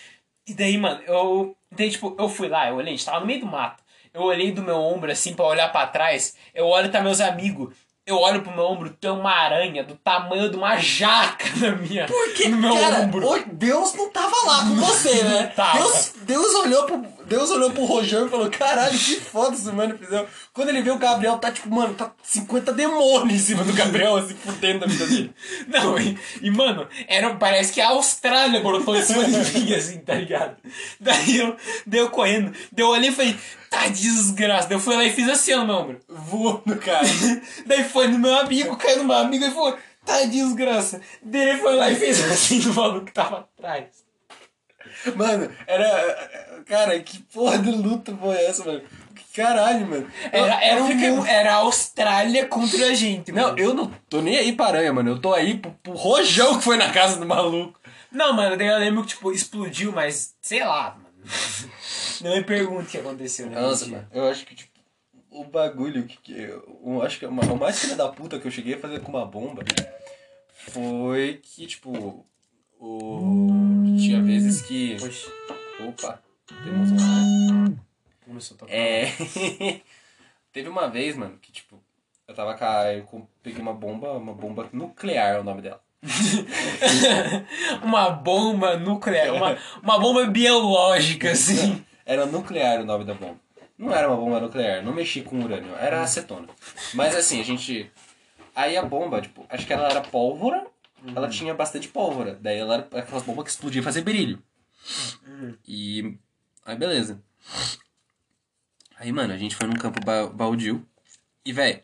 E daí, mano, eu. Daí, tipo, eu fui lá, eu olhei, a gente tava no meio do mato. Eu olhei do meu ombro assim pra olhar pra trás. Eu olho tá meus amigos. Eu olho pro meu ombro, tem uma aranha do tamanho de uma jaca na minha. Porque, no meu cara, ombro. Deus não tava lá com você, né? Deus, Deus, olhou pro, Deus olhou pro Rojão e falou, caralho, que foda esse mano fizeram. Quando ele vê o Gabriel, tá tipo, mano, tá 50 demônios em cima do Gabriel, assim, fudendo a vida dele. Não, e, e, mano, era, parece que a Austrália brotou em cima de mim, assim, tá ligado? Daí eu, daí eu correndo, daí eu olhei e falei, tá desgraça. Daí eu fui lá e fiz assim ó, no meu ombro. Voando, cara. Daí foi no meu amigo, caiu no meu amigo e falou, tá desgraça. Daí ele foi lá e fez assim no maluco que tava atrás. Mano, era. Cara, que porra de luta foi essa, mano? Caralho, mano. Era, era, um, era a Austrália contra a gente, Não, mano. eu não tô nem aí pra aranha, mano. Eu tô aí pro, pro Rojão que foi na casa do maluco. Não, mano, daí eu lembro que, tipo, explodiu, mas sei lá, mano. Não me pergunte o que aconteceu, né? Nossa, mano, eu acho que, tipo, o bagulho que, que eu, eu acho que uma, o mais filha da puta que eu cheguei a fazer com uma bomba foi que, tipo, o. Tinha vezes que. Opa, temos um. começou a tocar. É. Teve uma vez, mano, que, tipo, eu tava com a. Eu peguei uma bomba, uma bomba nuclear é o nome dela. uma bomba nuclear, uma, uma bomba biológica, assim. Era nuclear o nome da bomba. Não era uma bomba nuclear, não mexi com urânio, era acetona. Mas assim, a gente. Aí a bomba, tipo, acho que ela era pólvora, ela tinha bastante pólvora. Daí ela era aquelas bombas que explodiam e fazer brilho. E. Aí beleza. Aí, mano, a gente foi num campo ba baldio. E, velho,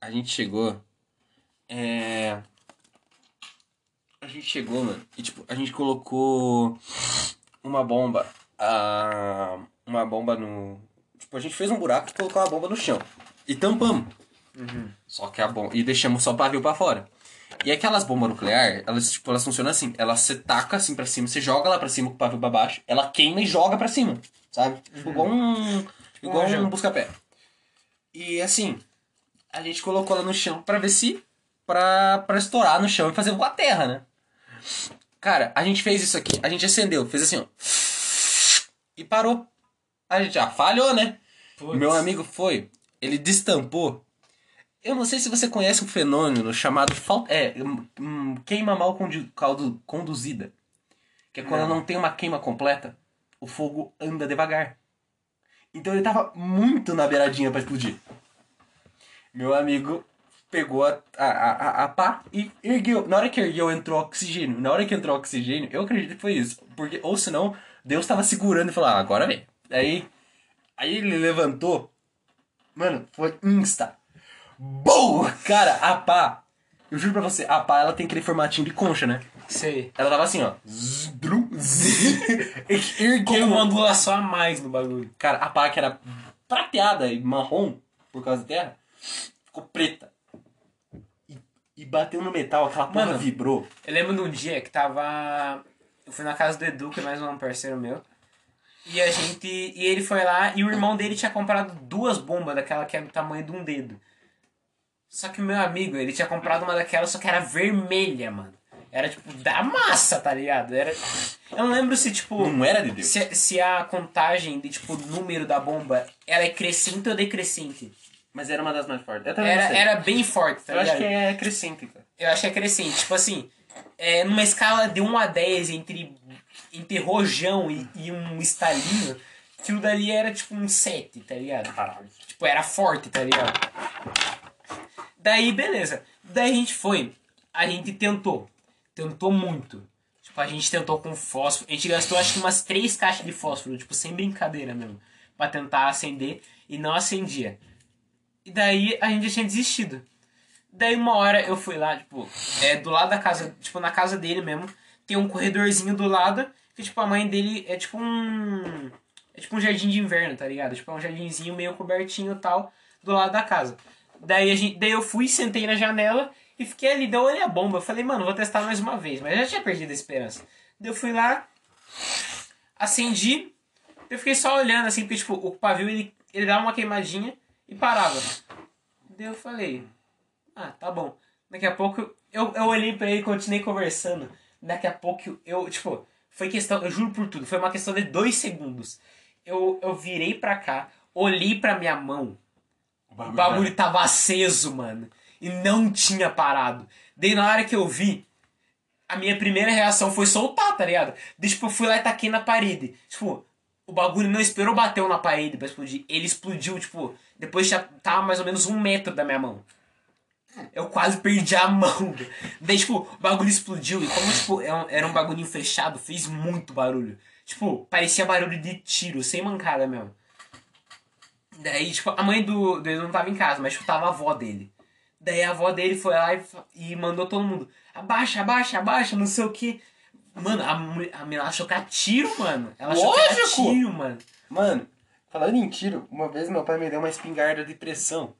a gente chegou. É. A gente chegou, mano, e tipo, a gente colocou uma bomba. ah, uma bomba no. Tipo, a gente fez um buraco e colocou uma bomba no chão. E tampamos. Só que a bomba. E deixamos só o pavio pra fora. E aquelas bombas nucleares, elas, tipo, elas funcionam assim. Ela você taca assim pra cima, você joga lá pra cima com o pavio pra baixo, ela queima e joga pra cima. Sabe? Tipo, igual um. Igual Um um busca-pé. E assim, a gente colocou ela no chão pra ver se. Pra, pra estourar no chão e fazer voar a terra, né? Cara, a gente fez isso aqui, a gente acendeu, fez assim, ó. E parou. A gente já falhou, né? Putz. Meu amigo foi, ele destampou. Eu não sei se você conhece um fenômeno chamado fal- é, hum, hum, queima mal condu- caldo- conduzida. Que é quando Não. não tem uma queima completa, o fogo anda devagar. Então ele tava muito na beiradinha pra explodir. Meu amigo pegou a, a, a, a pá e ergueu. Na hora que ergueu, entrou oxigênio. Na hora que entrou oxigênio, eu acredito que foi isso. Porque, ou senão, Deus tava segurando e falou, ah, agora vem. Aí, aí ele levantou. Mano, foi insta. Boa! Cara, a pá. Eu juro pra você, a pá ela tem aquele formatinho de concha, né? Sei. Ela tava assim, ó. Zzz, drum, zzz. Ergueu. Com uma ondulação a mais no bagulho. Cara, a pá que era prateada e marrom por causa da terra, ficou preta. E, e bateu no metal, aquela porra Mano. vibrou. Eu lembro de um dia que tava. Eu fui na casa do Edu, que é mais um parceiro meu. E a gente. E ele foi lá e o irmão dele tinha comprado duas bombas daquela que é do tamanho de um dedo. Só que o meu amigo, ele tinha comprado uma daquelas, só que era vermelha, mano. Era tipo da massa, tá ligado? Era. Eu não lembro se, tipo. Não era de Deus. Se, se a contagem de, tipo, número da bomba ela é crescente ou decrescente. Mas era uma das mais fortes. Era, era bem forte, tá Eu acho ligado? que é crescente, cara. Eu acho que é crescente. Tipo assim, é, numa escala de 1 a 10 entre, entre rojão e, e um estalinho, aquilo dali era tipo um 7, tá ligado? Caralho. Tipo, era forte, tá ligado? Daí, beleza. Daí a gente foi. A gente tentou. Tentou muito. Tipo, a gente tentou com fósforo. A gente gastou acho que umas três caixas de fósforo, tipo, sem brincadeira mesmo. Pra tentar acender. E não acendia. E daí a gente já tinha desistido. Daí uma hora eu fui lá, tipo, é, do lado da casa, tipo, na casa dele mesmo, tem um corredorzinho do lado, que tipo, a mãe dele é tipo um. É tipo um jardim de inverno, tá ligado? Tipo, é um jardinzinho meio cobertinho e tal, do lado da casa. Daí, a gente, daí eu fui, sentei na janela e fiquei ali, daí eu olhei a bomba. Eu falei, mano, vou testar mais uma vez, mas já tinha perdido a esperança. Daí eu fui lá, acendi, eu fiquei só olhando assim, porque tipo, o pavio ele, ele dava uma queimadinha e parava. Daí eu falei, ah, tá bom. Daqui a pouco eu, eu olhei pra ele e continuei conversando. Daqui a pouco eu, tipo, foi questão, eu juro por tudo, foi uma questão de dois segundos. Eu, eu virei pra cá, olhei pra minha mão, o bagulho tava aceso, mano. E não tinha parado. Daí na hora que eu vi, a minha primeira reação foi soltar, tá ligado? Daí, tipo, eu fui lá e taquei na parede. Tipo, o bagulho não esperou bateu na parede pra explodir. Ele explodiu, tipo, depois já tava mais ou menos um metro da minha mão. Eu quase perdi a mão. Daí, tipo, o bagulho explodiu. E como, tipo, era um- era um bagulhinho fechado, fez muito barulho. Tipo, parecia barulho de tiro, sem mancada mesmo. Daí, tipo, a mãe do, Edu não tava em casa, mas tipo, tava a avó dele. Daí a avó dele foi lá e, e mandou todo mundo: abaixa, abaixa, abaixa, não sei o que. Mano, a, a menina achou que era tiro, mano. Ela achou que era tiro, mano. Mano, falando em tiro, uma vez meu pai me deu uma espingarda de pressão.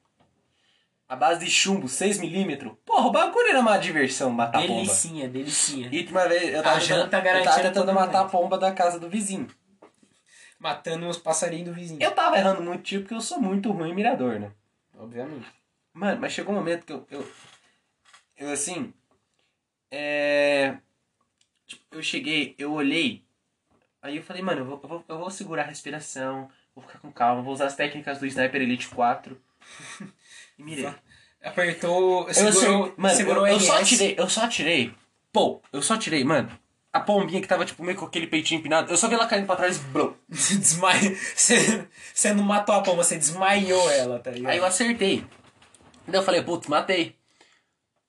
A base de chumbo, 6mm. Porra, o bagulho era uma diversão matar a pomba. Delicinha, delicinha. E uma vez eu tava, A janta tentando, eu tava tentando matar a pomba da casa do vizinho. Matando os passarinhos do vizinho. Eu tava errando muito tiro porque eu sou muito ruim em mirador, né? Obviamente. Mano, mas chegou um momento que eu. Eu, eu assim. É. tipo, eu cheguei, eu olhei. Aí eu falei, mano, eu vou, eu vou, eu vou segurar a respiração, vou ficar com calma, vou usar as técnicas do Sniper Elite 4. e mirei. Apertou, Eu, segurou, acertei- mano, segurou eu, eu só RS. atirei, eu só atirei. Pô, eu só atirei, mano. A pombinha que tava, tipo, meio com aquele peitinho empinado, eu só vi ela caindo pra trás, blum. Você desmaia. Você, não matou a pomba, você desmaiou ela, tá ligado? Aí eu acertei. Daí eu falei, putz, matei.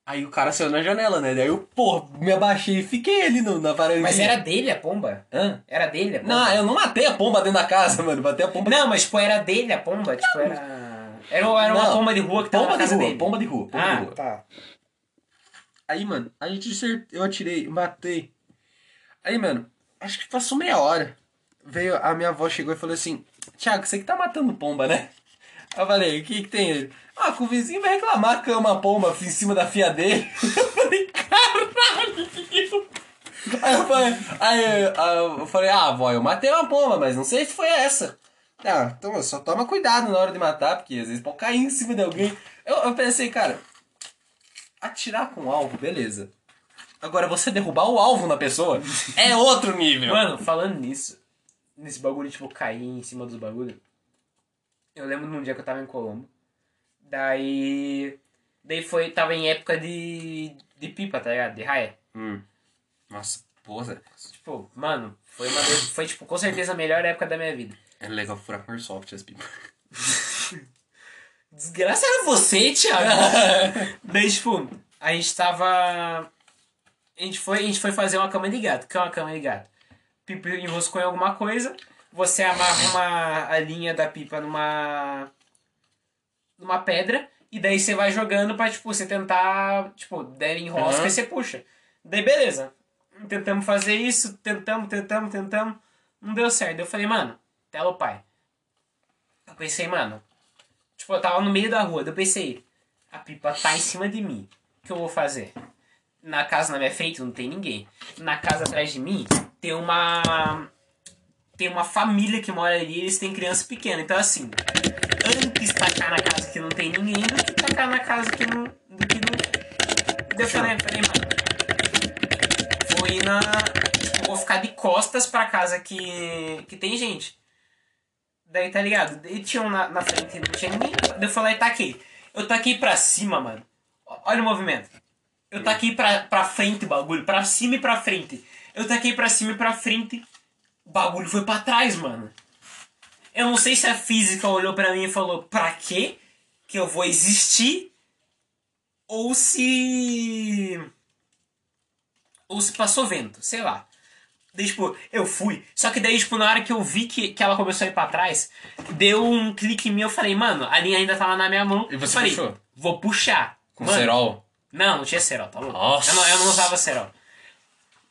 Aí o cara saiu na janela, né? Daí eu, pô, me abaixei e fiquei ali no, na varandinha. Mas era dele a pomba? Hã? Era dele a pomba? Não, eu não matei a pomba dentro da casa, mano. Batei a pomba. Não, mas tipo, era dele a pomba? Tipo, era. Era, era uma Não, pomba de rua que tava pomba na casa de rua, dele. pomba de rua, pomba ah, de rua. tá. Aí, mano, a gente eu atirei, matei. Aí, mano, acho que passou meia hora. Veio, a minha avó chegou e falou assim: Thiago, você que tá matando pomba, né? Eu falei: o que que tem ele? Ah, que o vizinho vai reclamar que é uma pomba em cima da fia dele. Eu falei: caralho. Aí eu falei, aí eu falei, ah, avó, eu matei uma pomba, mas não sei se foi essa. Ah, então só toma cuidado na hora de matar, porque às vezes pode cair em cima de alguém. Eu, eu pensei, cara, atirar com alvo, beleza. Agora você derrubar o alvo na pessoa é outro nível. Mano, falando nisso, nesse bagulho, tipo, cair em cima dos bagulhos. Eu lembro num dia que eu tava em Colombo. Daí. Daí foi. Tava em época de. de pipa, tá ligado? De raia. Hum. Nossa, porra. Tipo, mano, foi uma das- Foi, tipo, com certeza a melhor época da minha vida. É legal furar com airsoft as pipas. Desgraça era você, Thiago. Daí, tipo, a gente tava. A gente, foi, a gente foi fazer uma cama de gato. O que é uma cama de gato? Pipa enroscou em alguma coisa, você amarra uma, a linha da pipa numa. numa pedra, e daí você vai jogando pra, tipo, você tentar. Tipo, der enrosca Uhum. e você puxa. Daí, beleza. Tentamos fazer isso, tentamos, tentamos, tentamos. Não deu certo. Eu falei, mano, tela o pai. Eu pensei, mano, Tipo, eu tava no meio da rua, eu pensei, a pipa tá em cima de mim. O que eu vou fazer? Na casa na minha frente não tem ninguém. Na casa atrás de mim tem uma. Tem uma família que mora ali e eles têm criança pequena. Então assim, antes tacar na casa que não tem ninguém do que tacar na casa que não. Do que não. Eu falei, falei, mano. Vou ir na. Tipo, vou ficar de costas pra casa que. que tem gente. Daí, tá ligado? E tinha um na, na frente não tinha ninguém. Daí eu falei, taquei. Eu taquei pra cima, mano. Olha o movimento. Eu taquei pra, pra frente o bagulho. Pra cima e pra frente. Eu taquei pra cima e pra frente. O bagulho foi pra trás, mano. Eu não sei se a física olhou pra mim e falou, pra quê que eu vou existir? Ou se. Ou se passou vento, sei lá. Daí, tipo, eu fui. Só que daí, tipo, na hora que eu vi que, que ela começou a ir pra trás, deu um clique em mim, eu falei, mano, a linha ainda tava na minha mão. E você falei, puxou? Vou puxar. Com Mano, cerol. Não, não tinha cerol, tá louco? Nossa. Eu não, eu não usava cerol.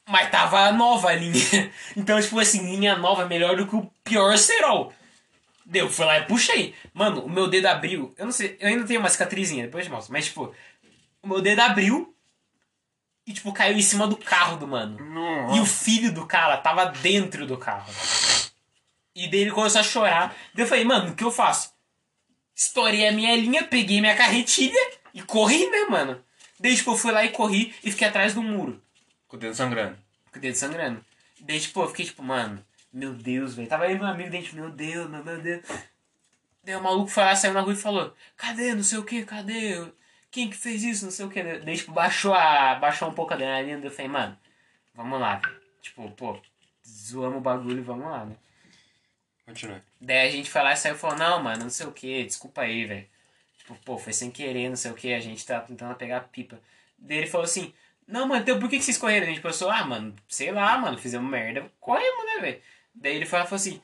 Mas tava nova a linha. Então, tipo assim, linha nova é melhor do que o pior cerol. Daí eu fui lá e puxei. Mano, o meu dedo abriu. Eu não sei, eu ainda tenho uma cicatrizinha, depois eu te mostro. Mas, tipo, o meu dedo abriu e, tipo, caiu em cima do carro do mano. E o filho do cara tava dentro do carro. E daí ele começou a chorar. Daí eu falei, mano, o que eu faço? Estourei a minha linha, peguei minha carretilha e corri, né, mano? Daí, tipo, eu fui lá e corri e fiquei atrás do muro. Com o dedo sangrando. Com o dedo sangrando. Daí, tipo, eu fiquei tipo, mano, meu Deus, velho. Tava aí meu amigo dentro, meu Deus, meu, meu Deus. Daí o maluco foi lá, saiu na rua e falou, cadê, não sei o que, cadê? Quem que fez isso, não sei o que. Daí, tipo, baixou, a, baixou um pouco a adrenalina. Eu falei, mano, vamos lá, velho. Tipo, pô, zoamos o bagulho, vamos lá, né? Continua. Daí a gente foi lá e saiu e falou, não, mano, não sei o que, desculpa aí, velho. Tipo, pô, foi sem querer, não sei o que, a gente tá tentando pegar a pipa. Daí ele falou assim, não, mano, então por que, que vocês correram? A gente pensou, ah, mano, sei lá, mano, fizemos merda, corremos, né, velho? Daí ele foi lá e falou assim,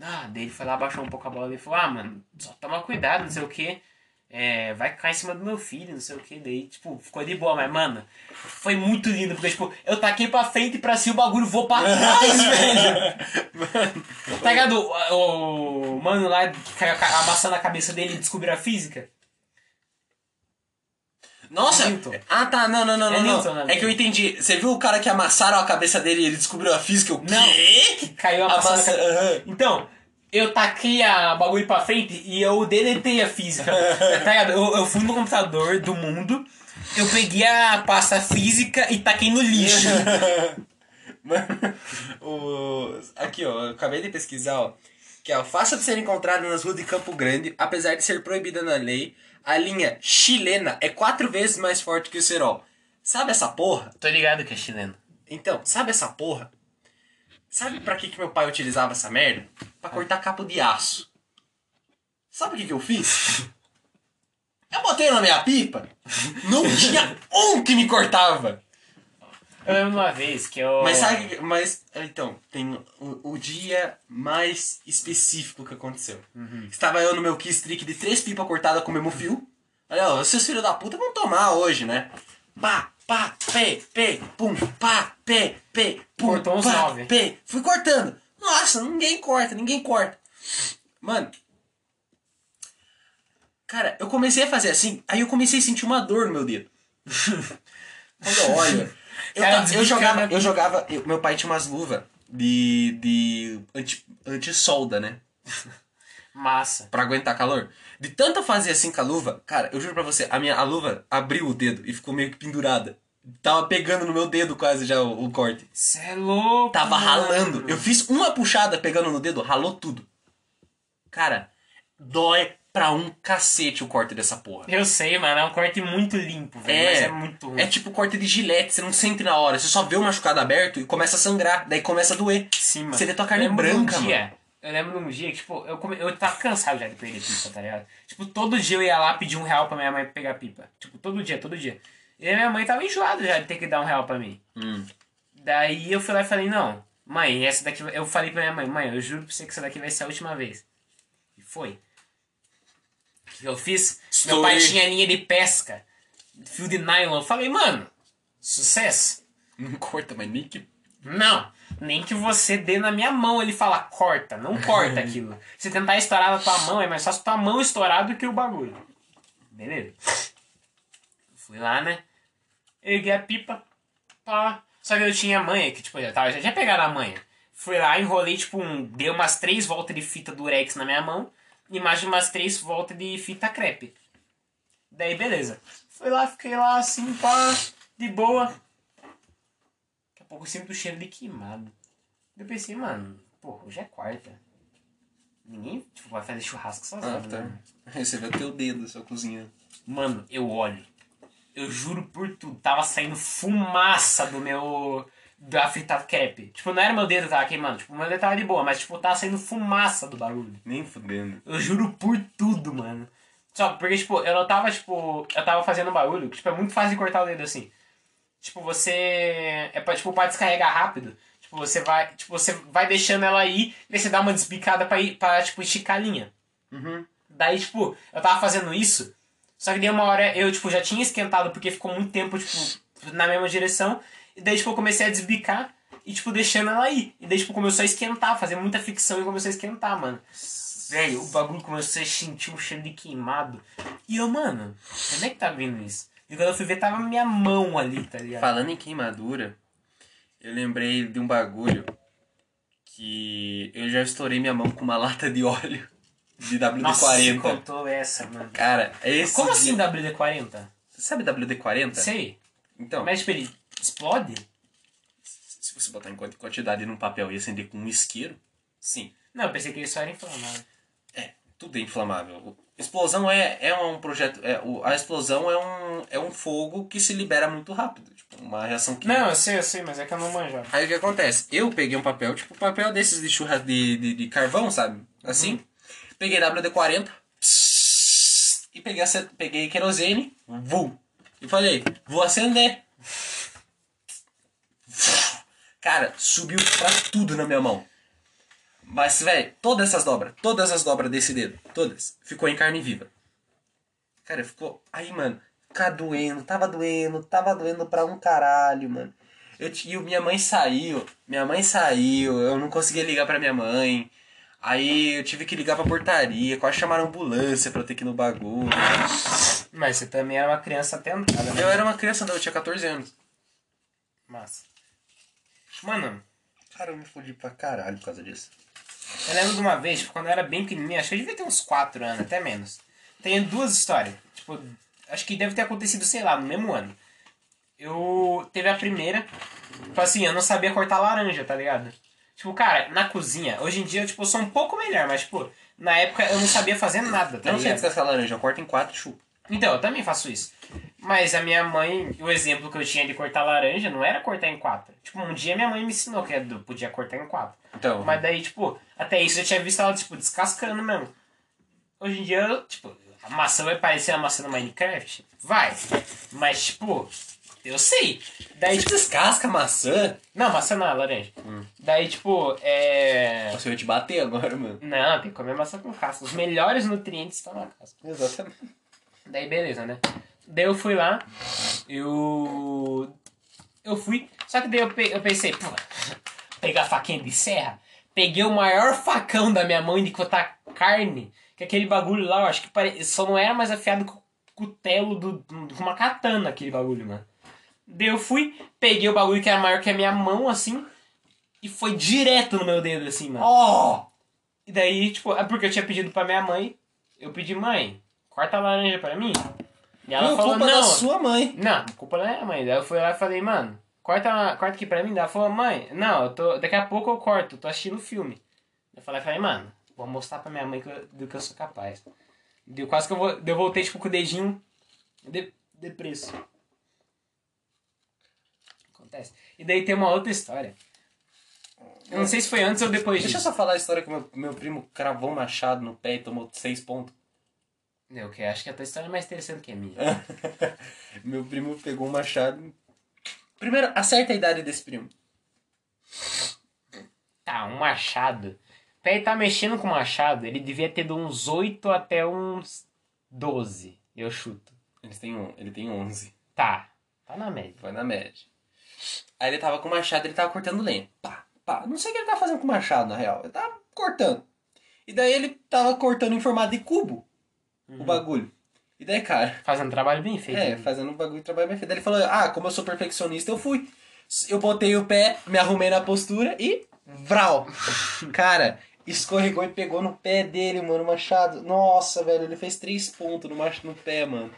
ah, daí ele foi lá, baixou um pouco a bola e falou, ah, mano, só toma cuidado, não sei o que. É, vai cair em cima do meu filho, não sei o que. Daí, tipo, ficou de boa, mas, mano, foi muito lindo, porque, tipo, eu taquei pra frente e pra cima o bagulho voou pra trás, velho. Tá ligado? O, o mano lá ca- amassando a cabeça dele e descobriu a física? Nossa! Newton. Ah, tá. Não, não, não, É não. Newton, não. né? É que eu entendi. Você viu o cara que amassaram a cabeça dele e ele descobriu a física? O Não. quê? Caiu amassando Amassa... a cabeça. aham. Então, eu taquei a bagulho pra frente e eu deletei a física. tá ligado? Eu, eu fui no computador do mundo, eu peguei a pasta física e taquei no lixo. Mano, o... Aqui, ó, eu acabei de pesquisar, ó. Que é fácil de ser encontrada nas ruas de Campo Grande, apesar de ser proibida na lei, a linha chilena é quatro vezes mais forte que o cerol. Sabe essa porra? Tô ligado que é chileno. Então, sabe essa porra? Sabe pra que, que meu pai utilizava essa merda? Pra cortar capo de aço. Sabe o que, que eu fiz? Eu botei na minha pipa, não tinha um que me cortava. Eu lembro uma vez que eu. Mas sabe, mas então, tem o, o dia mais específico que aconteceu. Estava eu no meu kiss trick de três pipas cortadas com o mesmo fio. Olha, ó, seus filhos da puta vão tomar hoje, né? Pá, pá, pé, pé, pum, pá, pé, pé, pum, Cortou uns pá, nove. pé. Fui cortando. Nossa, ninguém corta, ninguém corta. Mano. Cara, eu comecei a fazer assim, aí eu comecei a sentir uma dor no meu dedo. Quando eu olho. Eu, Cara, eu jogava, eu jogava. eu- meu pai tinha umas luvas de. de. anti- anti-solda, né? Massa. Pra aguentar calor. De tanto fazer assim com a luva, cara, eu juro pra você, a minha a luva abriu o dedo e ficou meio que pendurada. Tava pegando no meu dedo quase já o, o corte. Cê é louco. Tava mano. ralando. Eu fiz uma puxada pegando no dedo, ralou tudo. Cara, dói pra um cacete o corte dessa porra. Eu sei, mano. É um corte muito limpo, velho. É. Mas é muito ruim. É tipo corte de gilete, você não sente na hora. Você só vê o machucado aberto e começa a sangrar. Daí começa a doer. Sim, mano. Você vê tua carne Eu branca, um dia, Eu lembro de um dia que, tipo, eu, come... eu tava cansado já de perder pipa, tá ligado? Tipo, todo dia eu ia lá pedir um real pra minha mãe pegar pipa. Tipo, todo dia, todo dia. E a minha mãe tava enjoada já de ter que dar um real pra mim. Hum. Daí eu fui lá e falei, não, mãe, essa daqui. Eu falei pra minha mãe, mãe, eu juro pra você que essa daqui vai ser a última vez. E foi. Eu fiz? Meu pai tinha linha de pesca, fio de nylon. Eu falei, mano, sucesso. Não corta, mas nem que. Não, nem que você dê na minha mão. Ele fala, corta, não corta aquilo. Se tentar estourar na tua mão, é mais fácil tua mão estourar do que o bagulho. Beleza? Fui lá, né? Erguei a pipa, pá. Só que eu tinha manha, que tipo, já, tava, já tinha pegado a manha. Fui lá, enrolei, tipo, um, dei umas três voltas de fita durex na minha mão e mais umas três voltas de fita crepe. Daí, beleza. Fui lá, fiquei lá assim, pá, de boa. Daqui a pouco eu sinto o cheiro de queimado. Eu pensei, mano, pô, hoje é quarta. Ninguém tipo, vai fazer churrasco sozinho. Ah, tá. né? Aí você vê o teu dedo, sua cozinha. Mano, eu olho. Eu juro por tudo, tava saindo fumaça do meu. Da fritado cap. Tipo, não era meu dedo que tava queimando, tipo, meu dedo tava de boa, mas tipo, tava saindo fumaça do bagulho. Nem fudendo. Eu juro por tudo, mano. Só porque, tipo, eu não tava, tipo, eu tava fazendo bagulho, que, tipo, é muito fácil de cortar o dedo assim. Tipo, você. É pra, tipo, pra descarregar rápido. Tipo, você vai. Tipo, você vai deixando ela aí, daí você dá uma desbicada pra, ir, pra tipo, esticar a linha. Uhum. Daí, tipo, eu tava fazendo isso, só que daí uma hora eu, tipo, já tinha esquentado porque ficou muito tempo, tipo, na mesma direção. E daí, tipo, eu comecei a desbicar e, tipo, deixando ela aí. E daí, tipo, começou a esquentar, fazer muita ficção e começou a esquentar, mano. Velho, o bagulho começou a sentir um cheiro de queimado. E eu, mano, onde é que tá vindo isso? E quando eu fui ver, tava minha mão ali, tá ligado? Falando em queimadura, eu lembrei de um bagulho que eu já estourei minha mão com uma lata de óleo de Nossa, você WD-40. contou essa, mano. Cara, esse. Como assim dia- WD-40? Você sabe WD-40? Sei. Então, Mas, tipo, ele explode? se você botar em quanti- quantidade num papel e acender com um isqueiro, sim. Não, eu pensei que ele só era inflamável. É, tudo é inflamável. Explosão é, é um projeto. É, o, a explosão é um, é um fogo que se libera muito rápido. Tipo, uma reação que. Não, eu sei, eu sei, mas é que eu não manjava. Aí o que acontece? Eu peguei um papel, tipo papel desses de churras de, de, de carvão, sabe? Assim. Peguei WD-40 pss, e peguei, peguei querosene, vum, e falei, vou acender. Cara, subiu pra tudo na minha mão. Mas, velho, todas essas dobras, todas as dobras desse dedo, todas, ficou em carne viva. Cara, ficou. Aí, mano, ficar doendo, tava doendo, tava doendo pra um caralho, mano. Eu, e o- minha mãe saiu, minha mãe saiu, eu não conseguia ligar pra minha mãe. Aí eu tive que ligar pra portaria, quase chamaram ambulância pra eu ter que ir no bagulho. Mas você também era uma criança atentada, né? Eu era uma criança, não, eu tinha 14 anos. Massa. Mano, Cara, eu me fodi pra caralho por causa disso. eu lembro de uma vez, tipo, quando eu era bem pequenininho, acho que eu devia ter uns 4 anos, até menos. Tem duas histórias. Tipo, acho que deve ter acontecido, sei lá, no mesmo ano. Eu. Teve a primeira. Tipo assim, eu não sabia cortar laranja, tá ligado? Tipo, cara, na cozinha, hoje em dia, tipo, eu sou um pouco melhor, mas, tipo, na época eu não sabia fazer nada, tá Eu não sei descascar laranja, eu corto em quatro e chupo. Então, eu também faço isso. Mas a minha mãe, o exemplo que eu tinha de cortar laranja não era cortar em quatro. Tipo, um dia minha mãe me ensinou que eu podia cortar em quatro. Então, Mas daí, tipo, até isso eu tinha visto ela, tipo, descascando mesmo. Hoje em dia, eu, tipo, a maçã vai parecer a maçã do Minecraft? Vai. Mas, tipo, eu sei. Daí, você tipo, descasca a maçã? não, maçã não, é laranja. Daí, tipo, é. Nossa, eu ia te bater agora, mano. Não, tem que comer maçã com casca. Os melhores nutrientes estão na casca. Exatamente. Daí beleza, né? Daí eu fui lá, Eu. Eu fui. Só que daí eu, pe- eu pensei, pô, pegar faquinha de serra. Peguei o maior facão da minha mãe de cortar carne. Que aquele bagulho lá, eu acho que pare... só não era mais afiado que o cutelo do, com uma katana, aquele bagulho, mano. Daí eu fui, peguei o bagulho que era maior que a minha mão, assim, e foi direto no meu dedo, assim, mano. Ó! E daí, tipo, é porque eu tinha pedido pra minha mãe. Eu pedi, mãe, corta a laranja pra mim. E ela Não, falou, culpa não. da sua mãe. Não, culpa da minha mãe. Daí eu fui lá e falei, mano, corta, corta aqui pra mim. Daí ela falou, mãe, não, eu tô, daqui a pouco eu corto, eu tô assistindo o filme. Eu falei, falei, mano, vou mostrar pra minha mãe que eu- do que eu sou capaz. Deu quase que eu, vou, eu voltei, tipo, com o dedinho de, de preço. Acontece. E daí tem uma outra história. Eu não sei se foi antes ou depois Deixa eu disso. só falar a história que meu, meu primo cravou um machado no pé e tomou seis pontos. Eu que acho que a tua história é mais interessante que a minha. meu primo pegou um machado. Primeiro, acerta a idade desse primo. Tá, um machado. Pra ele tá mexendo com o machado, ele devia ter de uns 8 até uns 12, eu chuto. Eles têm um, ele tem 11. Tá, tá na média. Foi na média. Aí ele tava com o machado, ele tava cortando lenha. Pá, pá. Não sei o que ele tava fazendo com o machado, na real. Ele tava cortando. E daí ele tava cortando em formato de cubo o bagulho. E daí, cara, Fazendo trabalho bem feito. é, né? fazendo um bagulho de trabalho bem feito. Daí ele falou, ah, como eu sou perfeccionista, eu fui. Eu botei o pé, me arrumei na postura e. Vral! Cara, escorregou e pegou no pé dele, mano, o machado. Nossa, velho, ele fez três pontos no, mach... no pé, mano.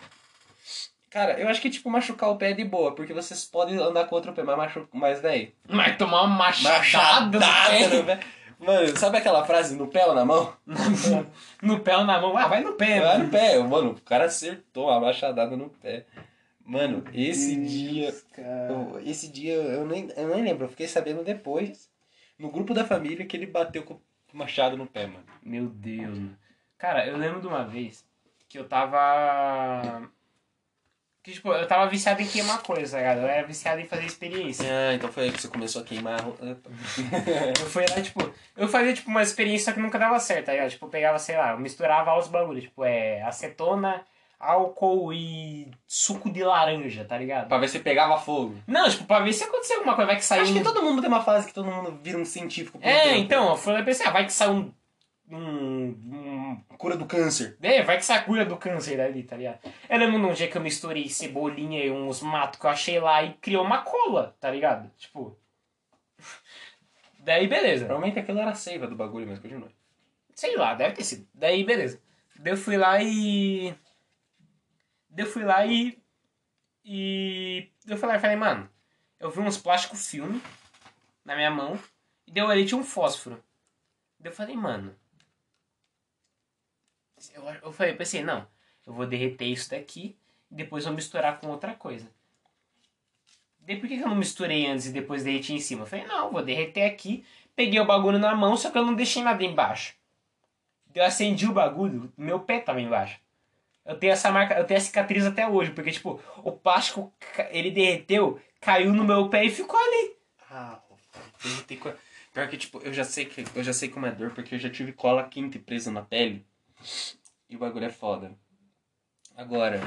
Cara, eu acho que, tipo, machucar o pé é de boa, porque vocês podem andar com outro pé, mas machuca. Mas, velho. Mas tomar uma machadada, Machadada no pé. Mano, sabe aquela frase no pé ou na mão? No pé ou na mão. Ah, vai no pé. Vai mano. no pé. Mano, o cara acertou a machadada no pé. Mano, esse dia. eu- esse dia eu nem, eu nem lembro, eu fiquei sabendo depois, no grupo da família, que ele bateu com o machado no pé, mano. Meu Deus, mano. Cara, eu lembro de uma vez que eu tava. Que, tipo, eu tava viciado em queimar coisa, tá ligado? Eu era viciado em fazer experiência. Ah, então foi aí que você começou a queimar. Eu fui lá, tipo, eu fazia, tipo, uma experiência que nunca dava certo, tá ligado? Tipo, eu pegava, sei lá, eu misturava os bagulhos, tipo, é acetona, álcool e suco de laranja, tá ligado? pra ver se pegava fogo. Não, tipo, pra ver se acontecer alguma coisa, vai que sai Acho um... que todo mundo tem uma fase que todo mundo vira um científico. É, tempo. então, eu falei, pensei, ah, vai que sai um... um, um Cura do câncer. É, vai que sai a cura do câncer dali, tá ligado? Eu lembro num dia que eu misturei cebolinha e uns matos que eu achei lá e criou uma cola, tá ligado? Tipo... Daí, beleza. Provavelmente aquilo era a seiva do bagulho, mas continua. Sei lá, deve ter sido. Daí, beleza. Daí eu fui lá e. Daí eu fui lá e. E. Eu falei, falei, mano, eu vi uns plásticos filme na minha mão. E daí eu olhei tinha um fósforo. Daí eu falei, mano. Eu, eu falei, pensei, não, eu vou derreter isso daqui e depois vou misturar com outra coisa. Daí por que que eu não misturei antes e depois derreti em cima? Eu falei, não, vou derreter aqui. Peguei o bagulho na mão, só que eu não deixei nada embaixo. Eu acendi o bagulho, meu pé tava embaixo. Eu tenho essa marca, eu tenho a cicatriz até hoje, porque tipo, o plástico, ele derreteu, caiu no meu pé e ficou ali. Ah, derretei co... Pior que, tipo, eu já sei que eu já sei como é dor, porque eu já tive cola quente presa na pele. E o bagulho é foda. Agora.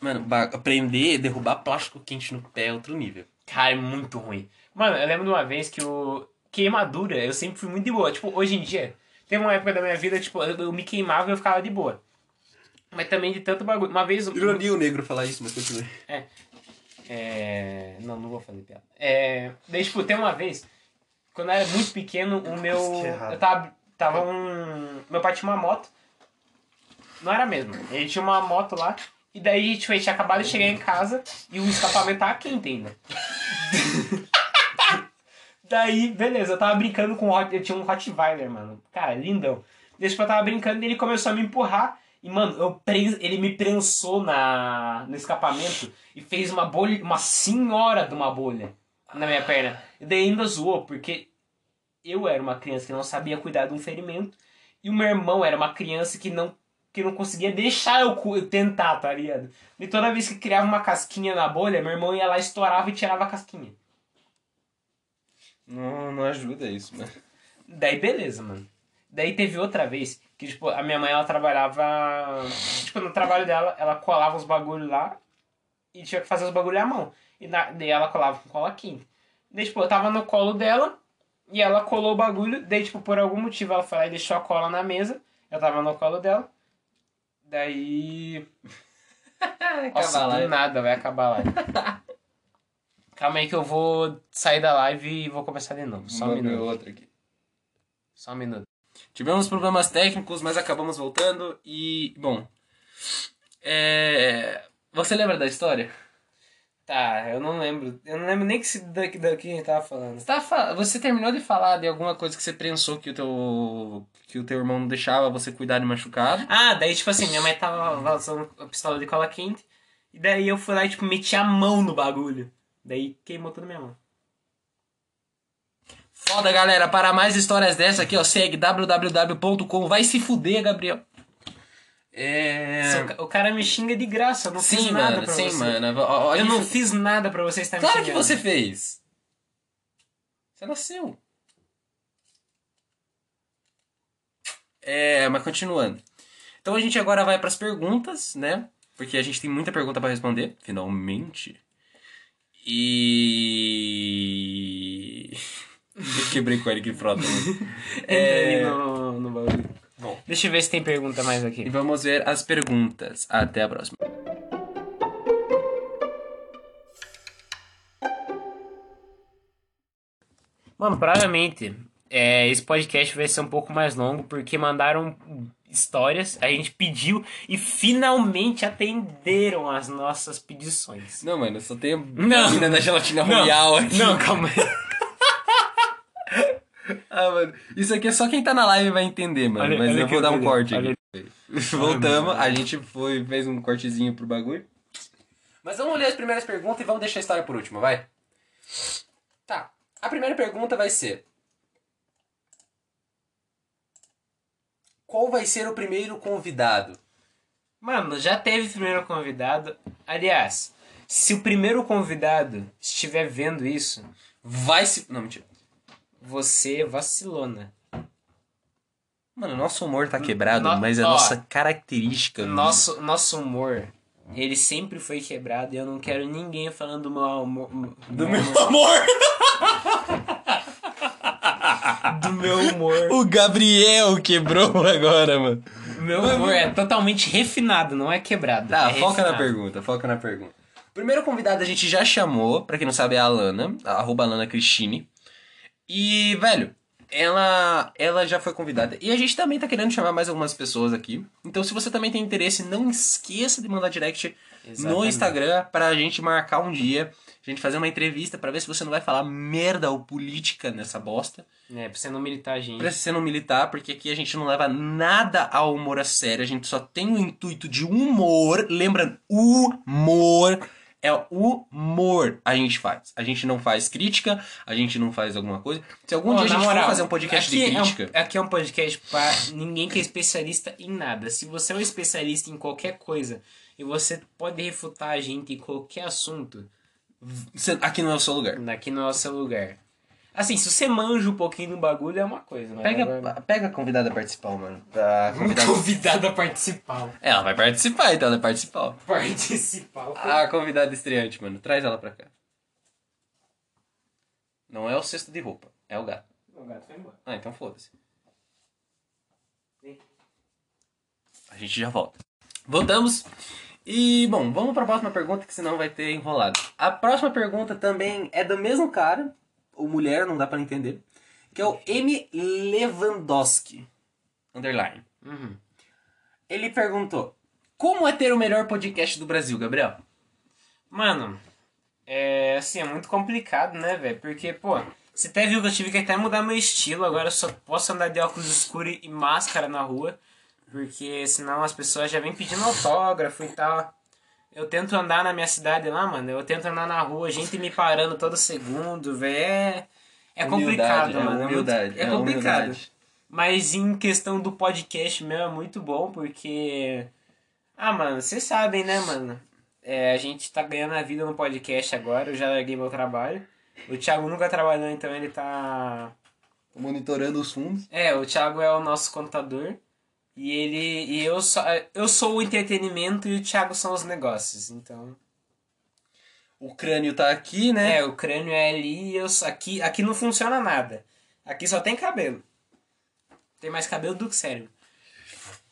Mano, aprender a derrubar plástico quente no pé é outro nível. Cara, é muito ruim. Mano, eu lembro de uma vez que o queimadura, eu sempre fui muito de boa. Tipo, hoje em dia, teve uma época da minha vida, tipo, eu, eu me queimava e eu ficava de boa. Mas também de tanto bagulho. Uma vez. Ironia o negro falar isso, mas continue. É. Não, não vou fazer piada. É. Daí, tipo, tem uma vez, quando eu era muito pequeno, o meu. errado. Eu tava. Tava um. Meu pai tinha uma moto. Não era mesmo. Ele tinha uma moto lá. E daí, tipo, a gente tinha acabado de chegar em casa e o escapamento tava quente ainda. daí, beleza, eu tava brincando com o Hot. Eu tinha um Rottweiler, mano. Cara, lindão. Daí, tipo, eu tava brincando e ele começou a me empurrar. E, mano, eu pren... ele me prensou na... no escapamento e fez uma bolha, uma senhora de uma bolha na minha perna. E daí ainda zoou, porque eu era uma criança que não sabia cuidar de um ferimento e o meu irmão era uma criança que não, que não conseguia deixar eu tentar, tá ligado? E toda vez que criava uma casquinha na bolha, meu irmão ia lá, estourava e tirava a casquinha. Não, não ajuda isso, mano. Daí beleza, mano. Daí teve outra vez que, tipo, a minha mãe ela trabalhava. Tipo, no trabalho dela, ela colava os bagulhos lá e tinha que fazer os bagulho à mão. E na, daí ela colava com cola quente. Daí, tipo, eu tava no colo dela e ela colou o bagulho. Daí, tipo, por algum motivo ela foi lá e deixou a cola na mesa. Eu tava no colo dela. Daí. Nossa, do nada vai acabar a live. Calma aí que eu vou sair da live e vou começar de novo. Só um minuto. outro aqui. Só um minuto. Tivemos problemas técnicos, mas acabamos voltando e, bom. É... Você lembra da história? Tá, eu não lembro. Eu não lembro nem que se daqui, daqui a gente tava falando. Você, tava fa- você terminou de falar de alguma coisa que você pensou que o teu que o teu irmão não deixava você cuidar de machucado. Ah, daí, tipo assim, minha mãe tava usando a pistola de cola quente. E daí eu fui lá e, tipo, meti a mão no bagulho. Daí queimou toda a minha mão. Foda, galera. Para mais histórias dessa aqui, ó, segue www.com. Vai se fuder, Gabriel. É... O cara me xinga de graça, eu não fiz Sim, nada mano, pra sim, você. mano. Ó, Eu não fiz nada pra você estar me Claro que você fez. Você nasceu. É, mas continuando. Então a gente agora vai pras perguntas, né? Porque a gente tem muita pergunta pra responder, finalmente. E. Eu quebrei com o Eric Frota. né? É... no, no bagulho. Bom. Deixa eu ver se tem pergunta mais E aqui. vamos ver as perguntas. Até a próxima. Mano, provavelmente é, esse podcast vai ser um pouco mais longo porque mandaram histórias, a gente pediu e finalmente atenderam as nossas pedições. Não, mano, só tem a Não. da gelatina royal aqui. Não, calma aí. Ah, mano, isso aqui é só quem tá na live vai entender, mano. Olha- mas olha eu vou dar um corte olha- aqui. Voltamos, a gente foi, fez um cortezinho pro bagulho. Mas vamos ler as primeiras perguntas e vamos deixar a história por último, vai? Tá. A primeira pergunta vai ser: Qual vai ser o primeiro convidado? Mano, já teve primeiro convidado. Aliás, se o primeiro convidado estiver vendo isso, Vai se. Não, mentira. Você vacilona. Mano, nosso humor tá quebrado, No- mas é a ó, nossa característica. Nosso, nosso humor, ele sempre foi quebrado e eu não quero ninguém falando do meu amor. Do meu amor! do meu humor. O Gabriel quebrou agora, mano. Meu humor é totalmente refinado, não é quebrado. Tá, é foca na refinado. pergunta, foca na pergunta. Primeiro convidado a gente já chamou, pra quem não sabe, é a Alana, arroba Alana Cristine. E, velho, ela, ela já foi convidada. E a gente também tá querendo chamar mais algumas pessoas aqui. Então, se você também tem interesse, não esqueça de mandar direct no Exatamente. Instagram pra gente marcar um dia, a gente fazer uma entrevista pra ver se você não vai falar merda ou política nessa bosta. É, pra você não militar gente. Pra você não militar, porque aqui a gente não leva nada ao humor a sério, a gente só tem o intuito de humor. Lembrando, humor é o humor a gente faz. A gente não faz crítica, a gente não faz alguma coisa. Se algum Ó, dia a gente moral, for fazer um podcast de crítica, É um, aqui é um podcast pra ninguém que é especialista em nada. Se você é um especialista em qualquer coisa e você pode refutar a gente em qualquer assunto, aqui não é o seu lugar. aqui não é o seu lugar. Assim, se você manja um pouquinho do bagulho é uma coisa, mas Pega, agora- pega a convidada principal, mano. A convidada... convidado a participar. Ela vai participar, então ela vai participar. Participar. A convidada estreante, mano. Traz ela pra cá. Não é o cesto de roupa, é o gato. O gato foi embora. Ah, então foda-se. A gente já volta. Voltamos. E, bom, vamos pra próxima pergunta, que senão vai ter enrolado. A próxima pergunta também é do mesmo cara, ou mulher, não dá pra entender, que é o M. Lewandowski. Underline. Uhum. Ele perguntou: Como é ter o melhor podcast do Brasil, Gabriel? Mano, é assim, é muito complicado, né, velho? Porque, pô, você até viu que eu tive que até mudar meu estilo, agora eu só posso andar de óculos escuros e máscara na rua, porque senão as pessoas já vêm pedindo autógrafo e tal. Eu tento andar na minha cidade lá, mano, eu tento andar na rua, gente me parando todo segundo, velho. É, é complicado, Humildade, é mano. muito- humildade, É, é complicado. humildade. Mas em questão do podcast meu é muito bom, porque. Ah, mano, vocês sabem, né, mano? É, a gente tá ganhando a vida no podcast agora, eu já larguei meu trabalho. O Thiago nunca trabalhou, então ele tá. Monitorando os fundos. É, o Thiago é o nosso contador. E ele. E eu só. Eu sou o entretenimento e o Thiago são os negócios, então. O crânio tá aqui, né? É, o crânio é ali e eu, aqui, aqui não funciona nada. Aqui só tem cabelo. Tem mais cabelo do que cérebro.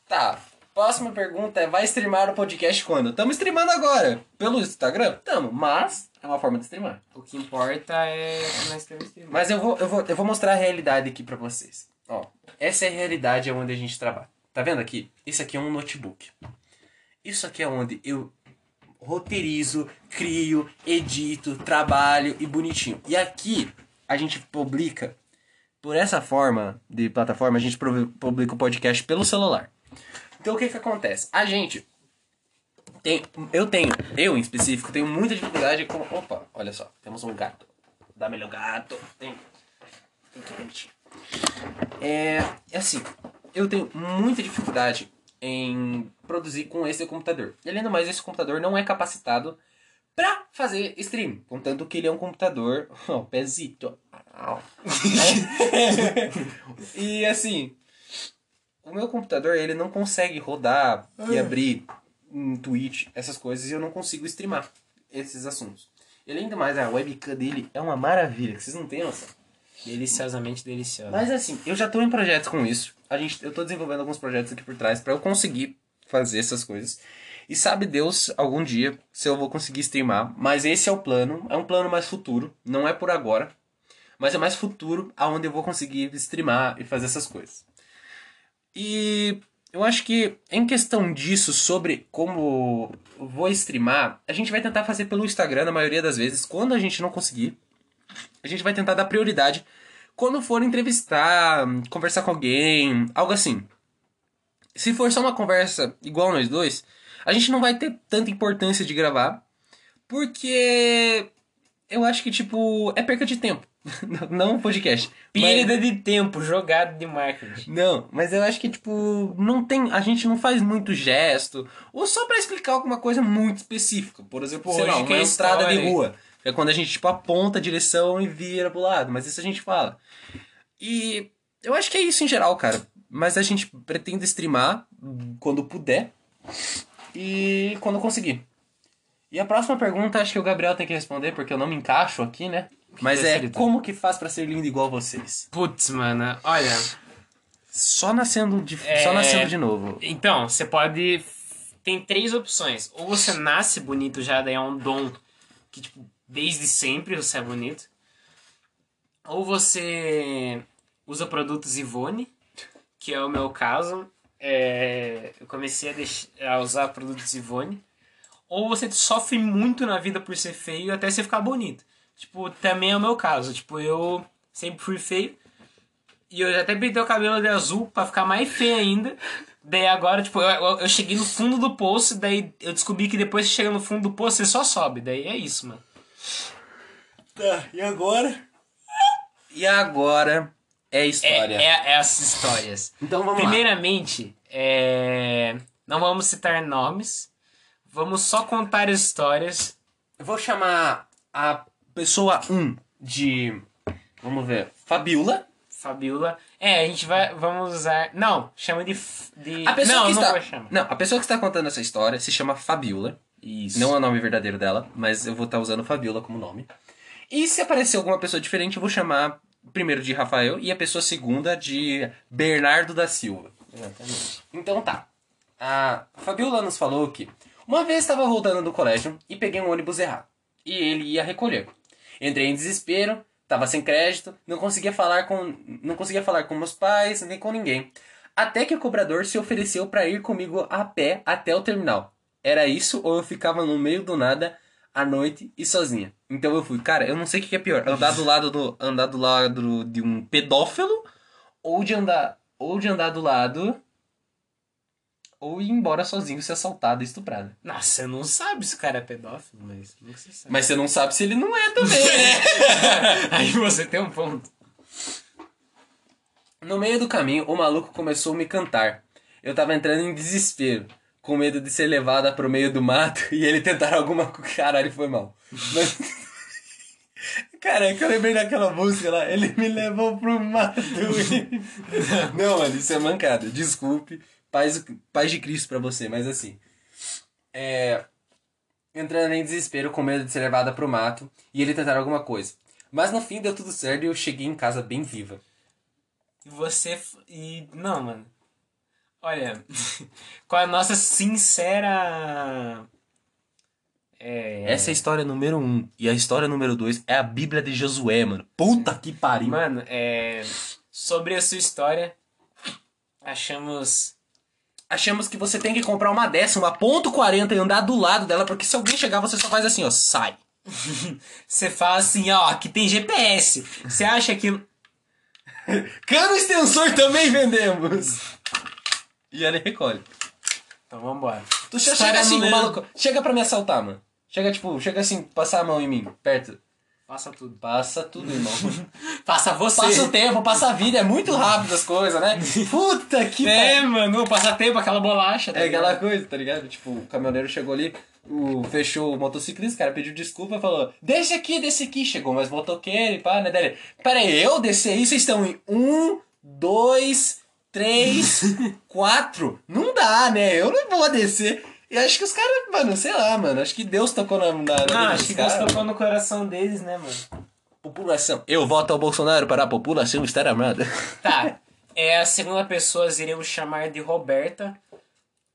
Tá. Próxima pergunta é: vai streamar o podcast quando? Estamos streamando agora. Pelo Instagram? Tamo, mas é uma forma de streamar. O que importa é nós temos que Mas eu vou, eu vou, eu vou mostrar a realidade aqui pra vocês. Ó, essa é a realidade onde a gente trabalha. Tá vendo aqui? Isso aqui é um notebook. Isso aqui é onde eu roteirizo, crio, edito, trabalho e bonitinho. E aqui a gente publica por essa forma de plataforma, a gente publica o podcast pelo celular. Então o que que acontece? A gente tem, eu tenho, eu em específico, tenho muita dificuldade com, opa, olha só, temos um gato. Dá melhor gato. Tem. É, é assim, eu tenho muita dificuldade em produzir com esse computador. E além do mais, esse computador não é capacitado para fazer stream. Contanto que ele é um computador. Ó, oh, pezito. e assim, o meu computador ele não consegue rodar e abrir um Twitch, essas coisas, e eu não consigo streamar esses assuntos. E além do mais, a webcam dele é uma maravilha, que vocês não têm noção. Deliciosamente deliciosa. Mas assim, eu já estou em projetos com isso. A gente, eu estou desenvolvendo alguns projetos aqui por trás para eu conseguir fazer essas coisas. E sabe Deus algum dia se eu vou conseguir streamar. Mas esse é o plano. É um plano mais futuro. Não é por agora. Mas é mais futuro aonde eu vou conseguir streamar e fazer essas coisas. E eu acho que em questão disso, sobre como vou streamar, a gente vai tentar fazer pelo Instagram na maioria das vezes. Quando a gente não conseguir, a gente vai tentar dar prioridade quando for entrevistar, conversar com alguém, algo assim. Se for só uma conversa igual nós dois, a gente não vai ter tanta importância de gravar, porque eu acho que, tipo, é perca de tempo. não um podcast. Perda mas... de tempo, jogado de marketing. Não, mas eu acho que, tipo, não tem. A gente não faz muito gesto. Ou só para explicar alguma coisa muito específica. Por exemplo, sei lá, uma é estrada de rua. É quando a gente, tipo, aponta a direção e vira pro lado. Mas isso a gente fala. E eu acho que é isso em geral, cara. Mas a gente pretende streamar quando puder. E quando conseguir. E a próxima pergunta acho que o Gabriel tem que responder, porque eu não me encaixo aqui, né? Mas é como que faz para ser lindo igual vocês? Putz, mano, olha. Só nascendo de, é... só nascendo de novo. Então, você pode. Tem três opções. Ou você nasce bonito já, daí é um dom que, tipo, desde sempre você é bonito. Ou você usa produtos Ivone, que é o meu caso. É... eu comecei a, a usar produtos Ivone. Ou você sofre muito na vida por ser feio até você ficar bonito. Tipo, também é o meu caso. Tipo, eu sempre fui feio. E eu até pintei o cabelo de azul para ficar mais feio ainda. Daí agora, tipo, eu, eu cheguei no fundo do poço, daí eu descobri que depois que chega no fundo do poço, você só sobe. Daí é isso, mano. Tá, e agora? E agora é história. É, é, é as histórias. Então vamos Primeiramente, lá. É... não vamos citar nomes. Vamos só contar histórias. Eu vou chamar a pessoa 1 de. Vamos ver. Fabiola. Fabiola. É, a gente vai. Vamos usar. Não, chama de. de... A pessoa não, que está... não Não, a pessoa que está contando essa história se chama Fabiola. Isso. Não é o nome verdadeiro dela, mas eu vou estar usando Fabiola como nome. E se aparecer alguma pessoa diferente, eu vou chamar primeiro de Rafael e a pessoa segunda de Bernardo da Silva. Exatamente. Então tá. A Fabiola nos falou que uma vez estava voltando do colégio e peguei um ônibus errado. E ele ia recolher. Entrei em desespero, estava sem crédito, não conseguia falar com não conseguia falar com meus pais, nem com ninguém. Até que o cobrador se ofereceu para ir comigo a pé até o terminal. Era isso ou eu ficava no meio do nada à noite e sozinha. Então eu fui, cara, eu não sei o que é pior, andar do lado do andar do lado de um pedófilo ou de andar ou de andar do lado ou ir embora sozinho ser assaltado e estuprado. Nossa, você não sabe se o cara é pedófilo, mas você sabe. Mas você não sabe se ele não é também, né? Aí você tem um ponto. No meio do caminho, o maluco começou a me cantar. Eu tava entrando em desespero, com medo de ser levada pro meio do mato e ele tentar alguma coisa. Caralho, foi mal. Mas... Cara, é que eu lembrei daquela música lá, ele me levou pro mato. não, mano, isso é mancada. Desculpe paz, paz de Cristo para você, mas assim. É, entrando em desespero com medo de ser levada pro mato e ele tentar alguma coisa. Mas no fim deu tudo certo e eu cheguei em casa bem viva. E você. E. Não, mano. Olha. com a nossa sincera. É. Essa é a história número um. E a história número dois é a Bíblia de Josué, mano. Puta que pariu. Mano, é. Sobre a sua história. Achamos. Achamos que você tem que comprar uma dessa, uma ponto .40 e andar do lado dela, porque se alguém chegar, você só faz assim, ó, sai. Você fala assim, ó, aqui tem GPS. Você acha que. Cano extensor também vendemos. E ele recolhe. Então vambora. Tu História chega assim, o número- maluco. Chega pra me assaltar, mano. Chega, tipo, chega assim, passar a mão em mim, perto. Passa tudo. Passa tudo, irmão. Passa você. passa o tempo, passa a vida, é muito rápido as coisas, né? Puta que É, mano, passa tempo, aquela bolacha. tá É aquela ligado? coisa, tá ligado? Tipo, o caminhoneiro chegou ali, o, fechou o motociclista, o cara pediu desculpa, falou, desce aqui, desce aqui. Chegou mais motoqueiro e pá, né? Daí ele, pera aí, eu descer aí, vocês estão em um, dois, três, quatro. Não dá, né? Eu não vou descer. E acho que os caras, mano, sei lá, mano, acho que Deus tocou na, na, dos acho que Deus caras. tocou no coração deles, né, mano? População. Eu voto ao Bolsonaro para a população estar amada. Tá. É a segunda pessoa, iremos chamar de Roberta.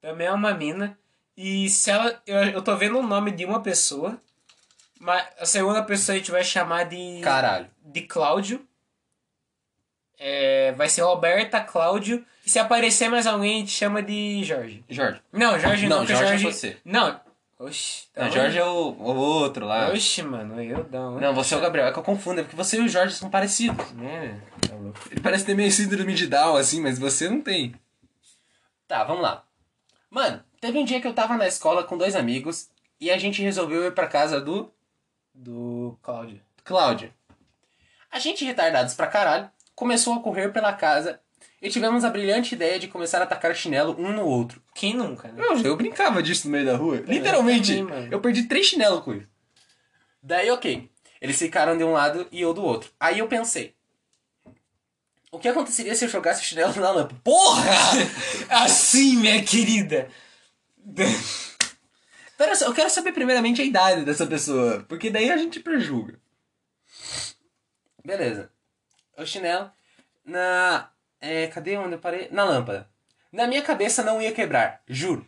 Também é uma mina. E se ela. Eu, eu tô vendo o nome de uma pessoa. Mas a segunda pessoa a gente vai chamar de. Caralho. De Cláudio. É, vai ser Roberta, Cláudio. E se aparecer mais alguém, a gente chama de Jorge. Jorge. Não, Jorge não, Não, porque Jorge é Jorge. você. Não. Oxi. tá Não, bom. Jorge é o, o outro lá. Oxi, mano, eu não. Não, você é o Gabriel. É que eu confundo, é porque você e o Jorge são parecidos. É, tá louco. Ele parece ter meio síndrome de Down, assim, mas você não tem. Tá, vamos lá. Mano, teve um dia que eu tava na escola com dois amigos e a gente resolveu ir pra casa do Do Cláudio. Cláudio. A gente, retardados pra caralho, começou a correr pela casa e tivemos a brilhante ideia de começar a atacar chinelo um no outro. Quem nunca, né? Eu, eu brincava disso no meio da rua. Literalmente. também, mano. Eu perdi três chinelos com isso. Daí, ok. Eles ficaram de um lado e eu do outro. Aí eu pensei. O que aconteceria se eu jogasse chinelo na lâmpada? Porra! Assim, minha querida. Pera só, eu quero saber primeiramente a idade dessa pessoa. Porque daí a gente prejuga. Beleza. O chinelo. Na. É, cadê onde eu parei? Na lâmpada. Na minha cabeça não ia quebrar. Juro.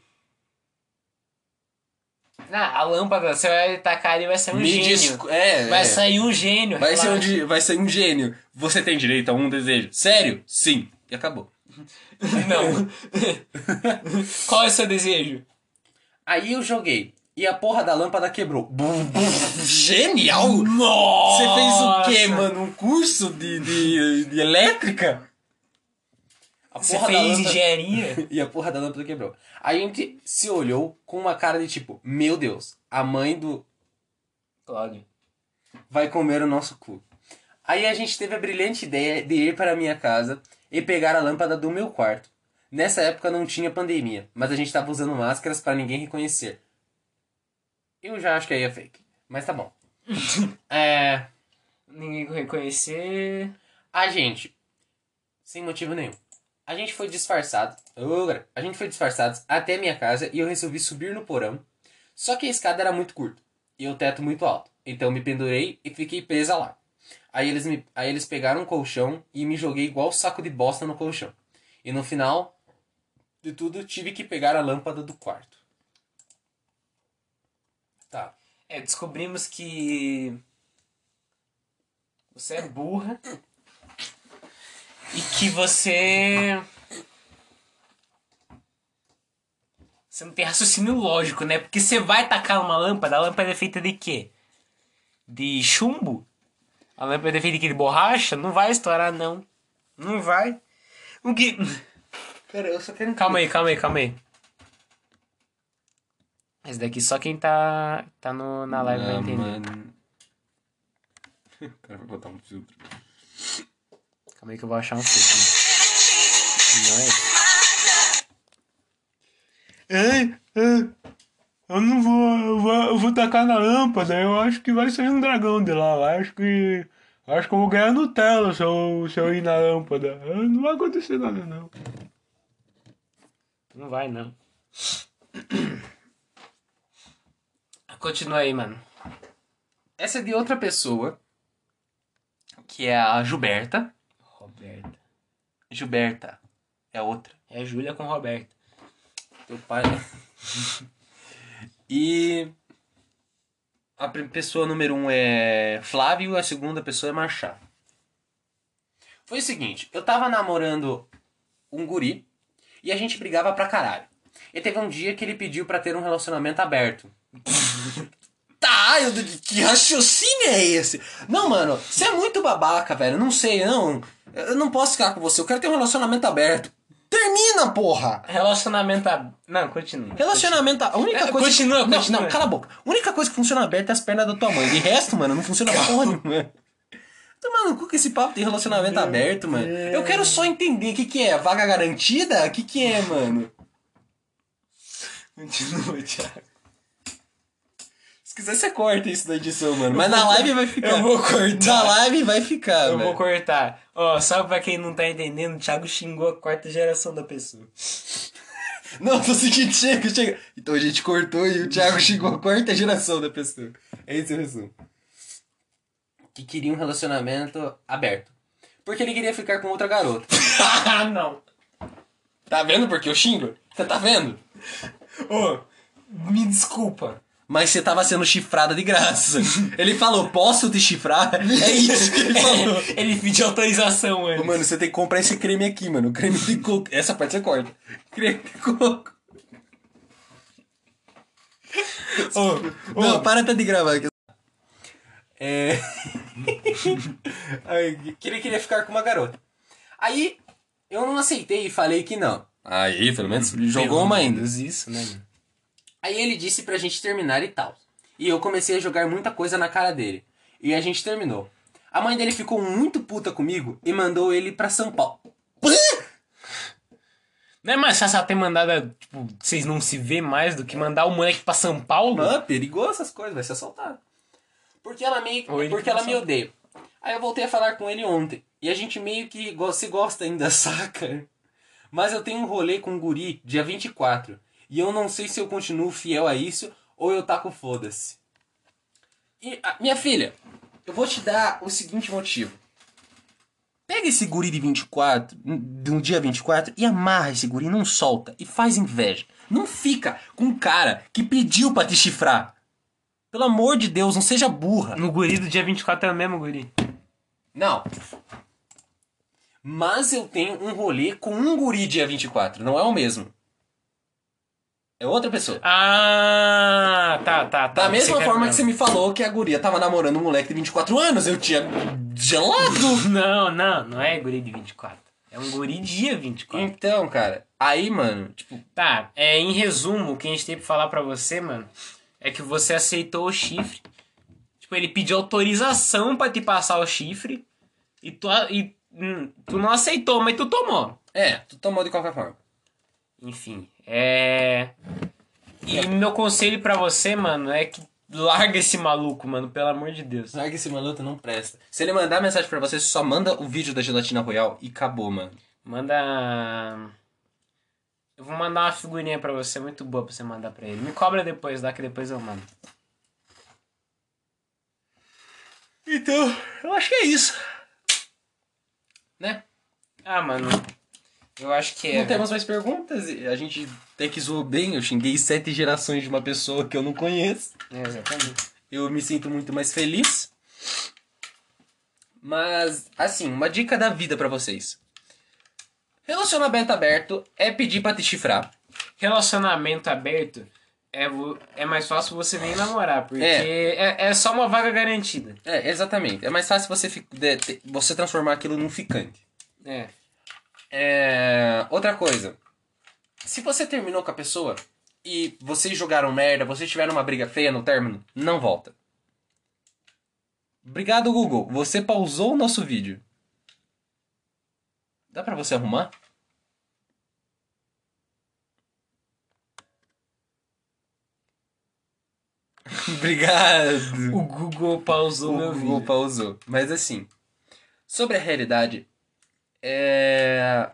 Ah, a lâmpada, você vai tacar e vai sair um Me gênio. é, vai é. sair um gênio. Vai ser, um, vai ser um gênio. Você tem direito a um desejo. Sério? Sim. E acabou. Não. Qual é o seu desejo? Aí eu joguei. E a porra da lâmpada quebrou. Genial! Nossa! Você fez o quê, mano? Um curso de, de, de elétrica? A Você fez lâmpada- engenharia? E a porra da lâmpada quebrou. A gente se olhou com uma cara de tipo, meu Deus, a mãe do Cláudio. vai comer o nosso cu. Aí a gente teve a brilhante ideia de ir para a minha casa e pegar a lâmpada do meu quarto. Nessa época não tinha pandemia, mas a gente tava usando máscaras para ninguém reconhecer. Eu já acho que aí é fake, mas tá bom. é, Ninguém reconhecer. a gente, sem motivo nenhum, a gente foi disfarçado. A gente foi disfarçados até minha casa e eu resolvi subir no porão. Só que a escada era muito curta e o teto muito alto. Então eu me pendurei e fiquei presa lá. Aí eles, me, aí eles pegaram um colchão e me joguei igual saco de bosta no colchão. E no final de tudo, tive que pegar a lâmpada do quarto. Tá. É, descobrimos que. Você é burra. E que você. Você não tem raciocínio lógico, né? Porque você vai tacar uma lâmpada, a lâmpada é feita de quê? De chumbo? A lâmpada é feita de quê? De borracha? Não vai estourar, não. Não vai. O que. Pera, eu só quero Calma aí, calma aí, calma aí. Esse daqui só quem tá, tá no, na live vai Ah, entender. mano. O cara vai botar um filtro. Calma aí que eu vou achar um filtro. Não é esse. Ei, ei, eu não vou eu, vou. eu vou tacar na lâmpada. Eu acho que vai sair um dragão de lá. Eu acho que. eu Acho que eu vou ganhar Nutella se eu, se eu ir na lâmpada. Não vai acontecer nada, não. Não vai, não. Continua aí, mano. Essa é de outra pessoa, que é a Gilberta. Roberta. Gilberta é a outra. É Júlia com Roberta. Teu pai. e a pessoa número um é Flávio, a segunda pessoa é Machado. Foi o seguinte, eu tava namorando um guri e a gente brigava pra caralho. E teve um dia que ele pediu pra ter um relacionamento aberto. tá, eu, que raciocínio é esse? Não, mano, você é muito babaca, velho. Não sei, não. Eu não posso ficar com você, eu quero ter um relacionamento aberto. Termina, porra! Relacionamento. ab- Não, continua. Relacionamento, a única É, coisa. continua, não, continua. não, cala a boca. A única coisa que funciona aberta é as pernas da tua mãe. De resto, mano, não funciona porra nenhuma. Toma no cu com esse papo de relacionamento aberto, mano. Eu quero só entender o que, que é. Vaga garantida? O que, que é, mano? Continua, Thiago. Se quiser, você corta isso da edição, mano. Mas na live vai ficar. Eu vou cortar. Na live vai ficar, Eu velho. vou cortar. Ó, só pra quem não tá entendendo, o Thiago xingou a quarta geração da pessoa. Não, tô seguinte, chega, chega. Então a gente cortou e o Thiago chegou a quarta geração da pessoa. É esse o resumo. Que queria um relacionamento aberto. Porque ele queria ficar com outra garota. ah, não. Tá vendo porque eu xingo? Você tá vendo? Ô, me desculpa. Mas você tava sendo chifrada de graça. Ele falou, posso te chifrar? É isso que ele falou. Ele pediu autorização. Ô, Mano, você tem que comprar esse creme aqui, mano. Creme de coco. Essa parte você corta. Creme de coco. Ô, Não, para até de gravar aqui. É. Aí, que ele queria ficar com uma garota. Aí, eu não aceitei e falei que não. Aí, pelo menos, jogou uma ainda. Isso, né? mano? Aí ele disse pra gente terminar e tal. E eu comecei a jogar muita coisa na cara dele. E a gente terminou. A mãe dele ficou muito puta comigo e mandou ele pra São Paulo. Não é mais fácil ela ter mandado, tipo, vocês não se vê mais do que mandar o moleque pra São Paulo? Mano, perigoso essas coisas, vai ser assaltado. Porque ela meio Ou ele porque que ela não me odeia. Aí eu voltei a falar com ele ontem. E a gente meio que go- se gosta ainda, saca? Mas eu tenho um rolê com um guri dia 24. E eu não sei se eu continuo fiel a isso ou eu taco foda-se. E, ah, minha filha, eu vou te dar o seguinte motivo. Pega esse guri de 24, de um dia 24, e amarra esse guri, não solta, e faz inveja. Não fica com um cara que pediu pra te chifrar. Pelo amor de Deus, não seja burra. No guri do dia 24 é o mesmo guri. Não. Mas eu tenho um rolê com um guri dia 24, não é o mesmo. É outra pessoa. Ah, tá, tá, tá. Da mesma quer- forma que você me falou que a guria tava namorando um moleque de 24 anos, eu tinha gelado. Não, não, não é guri de 24. É um guri dia 24. Então, cara, aí, mano, tipo, Tá, é, em resumo, o que a gente tem pra falar pra você, mano, é que você aceitou o chifre. Tipo, ele pediu autorização pra te passar o chifre e tu, e, hum, tu não aceitou, mas tu tomou. é, tu tomou de qualquer forma. Enfim, é. E meu conselho pra você, mano, é que larga esse maluco, mano, pelo amor de Deus. Larga esse maluco, não presta. Se ele mandar mensagem pra você, você só manda o vídeo da gelatina royal e acabou, mano. Manda. Eu vou mandar uma figurinha pra você muito boa pra você mandar pra ele. Me cobra depois, dá que depois eu mando. Então, eu acho que é isso. Né? Ah, mano. Eu acho que é. Não temos mais perguntas. A gente tem que zoou bem. Eu xinguei sete gerações de uma pessoa que eu não conheço. É, exatamente. Eu me sinto muito mais feliz. Mas, assim, uma dica da vida pra vocês. Relacionamento aberto é pedir pra te chifrar. Relacionamento aberto é, é mais fácil você nem namorar, porque É. é, é só uma vaga garantida. É, exatamente. É mais fácil você, você transformar aquilo num ficante. É. É, outra coisa. Se você terminou com a pessoa e vocês jogaram merda, vocês tiveram uma briga feia no término, não volta. Obrigado, Google. Você pausou o nosso vídeo. Dá pra você arrumar? Obrigado. O Google pausou O meu Google vídeo. pausou. Mas assim, sobre a realidade, é...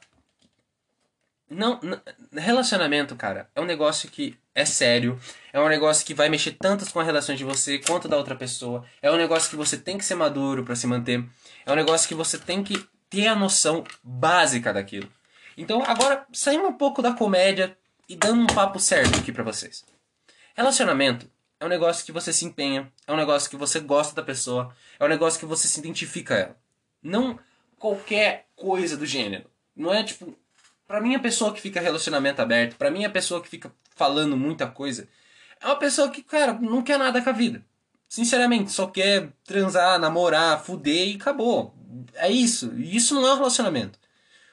Não, n- relacionamento, cara, é um negócio que é sério, é um negócio que vai mexer tanto com a relação de você quanto da outra pessoa. É um negócio que você tem que ser maduro pra se manter. É um negócio que você tem que ter a noção básica daquilo. Então, agora, saindo um pouco da comédia e dando um papo certo aqui pra vocês. Relacionamento é um negócio que você se empenha, é um negócio que você gosta da pessoa, é um negócio que você se identifica a ela. Não qualquer coisa do gênero. Não é tipo, Pra mim, a pessoa que fica relacionamento aberto, pra mim, a pessoa que fica falando muita coisa, é uma pessoa que, cara, não quer nada com a vida. Sinceramente, só quer transar, namorar, fuder e acabou. É isso. Isso não é um relacionamento.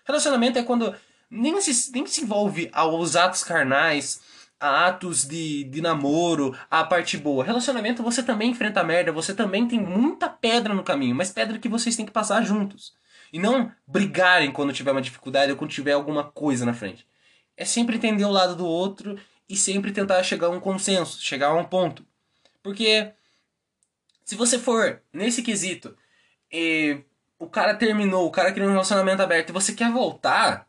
Relacionamento é quando nem se, nem se envolve aos atos carnais, a atos de, de namoro, a parte boa. Relacionamento você também enfrenta merda, você também tem muita pedra no caminho, mas pedra que vocês têm que passar juntos. E não brigarem quando tiver uma dificuldade ou quando tiver alguma coisa na frente. É sempre entender o lado do outro e sempre tentar chegar a um consenso, chegar a um ponto. Porque se você for nesse quesito e o cara terminou, o cara criou um relacionamento aberto e você quer voltar,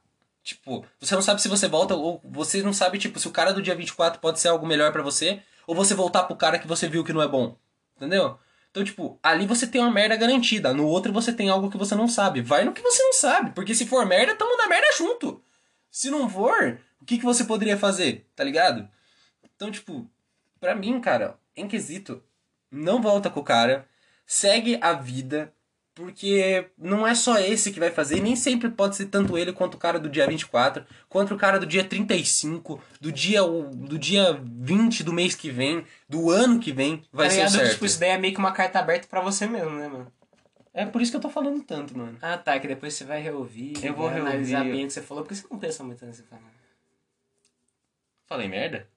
tipo, você não sabe se você volta ou você não sabe, tipo, se o cara do dia 24 pode ser algo melhor pra você ou você voltar pro cara que você viu que não é bom. Entendeu? Então, tipo, ali você tem uma merda garantida. No outro você tem algo que você não sabe. Vai no que você não sabe. Porque se for merda, tamo na merda junto. Se não for, o que, que você poderia fazer? Tá ligado? Então, tipo, pra mim, cara, em quesito, não volta com o cara. Segue a vida. Porque não é só esse que vai fazer, e nem sempre pode ser tanto ele quanto o cara do dia 24, quanto o cara do dia 35, do dia, do dia 20 do mês que vem, do ano que vem, vai tá ser o ligado? certo. Tipo, isso daí é meio que uma carta aberta pra você mesmo, né, mano? É por isso que eu tô falando tanto, mano. Ah, tá, que depois você vai reouvir. Eu vou vai analisar reouvir. bem o que você falou, porque você não pensa muito nisso fala. Falei merda?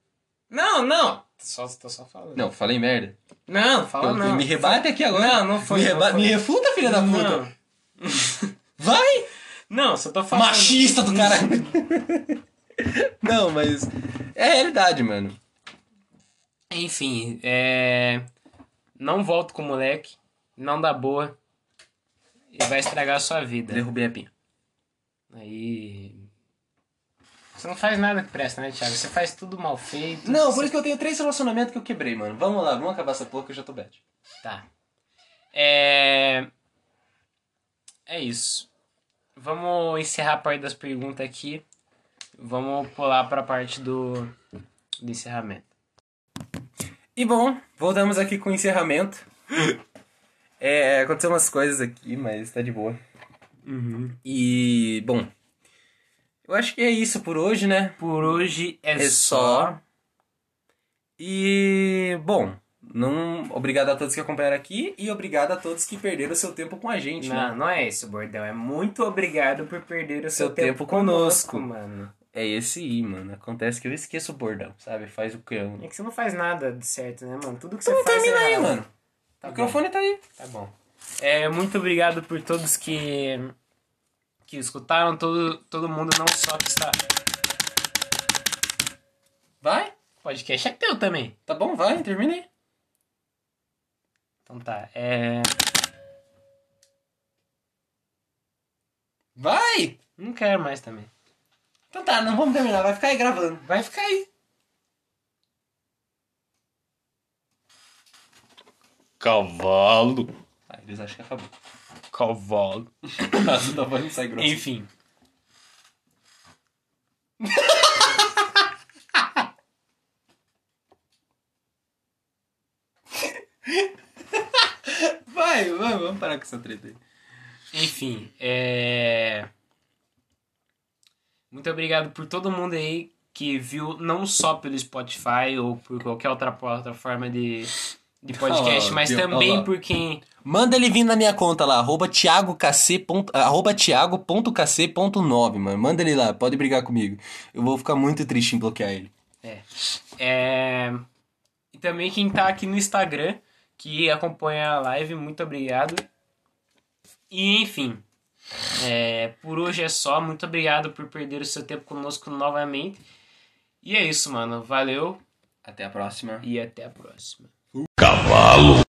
Não, não! Só, tô só falando. Não, falei merda. Não, fala Eu- não. Me rebate aqui agora. Não, não foi, Me, reba- foi. me refuta, filha da puta. Não. Vai! Não, só tô falando. Machista do caralho. não, mas. É a realidade, mano. Enfim, é. Não volto com o moleque. Não dá boa. E vai estragar a sua vida. Derrubei a pinha. Aí. Você não faz nada que presta, né, Thiago? Você faz tudo mal feito. Não, por Você- isso que eu tenho três relacionamentos que eu quebrei, mano. Vamos lá, vamos acabar essa porra que eu já tô bad. Tá. É. É isso. Vamos encerrar a parte das perguntas aqui. Vamos pular pra parte do, do encerramento. E bom, voltamos aqui com o encerramento. É, aconteceu umas coisas aqui, mas tá de boa. E, bom. Eu acho que é isso por hoje, né? Por hoje é, É só. E, bom, não, obrigado a todos que acompanharam aqui e obrigado a todos que perderam seu tempo com a gente, né? Não, não é esse o bordão. É muito obrigado por perder o seu, Seu tempo conosco. mano. É esse aí, mano. Acontece que eu esqueço o bordão, sabe? Faz o que eu. É que você não faz nada de certo, né, mano? Tudo que Então você faz termina é aí, errado. mano. Tá o bom. microfone tá aí. Tá bom. É, muito obrigado por todos que que escutaram, todo, todo mundo não só que está... Vai? Podcast é teu também. Tá bom, vai, termina aí. Então tá, é... Vai! Não quero mais também. Então tá, não vamos terminar, vai ficar aí gravando. Vai ficar aí. Cavalo. Ah, eles acham que acabou. Cavalo. Nossa, tua voz não sai grossa. Enfim. Vai, vai, vamos parar com essa treta aí. Enfim, é... Muito obrigado por todo mundo aí que viu, não só pelo Spotify ou por qualquer outra plataforma de, de podcast, Ó, mas viu? também por quem... Manda ele vir na minha conta lá, arroba thiagokc ponto- arroba thiago.kc.9, mano. Manda ele lá, pode brigar comigo. Eu vou ficar muito triste em bloquear ele. É. é... E também quem tá aqui no Instagram, que acompanha a live, muito obrigado. E enfim, é, por hoje é só. Muito obrigado por perder o seu tempo conosco novamente. E é isso, mano. Valeu Até a próxima. e até a próxima.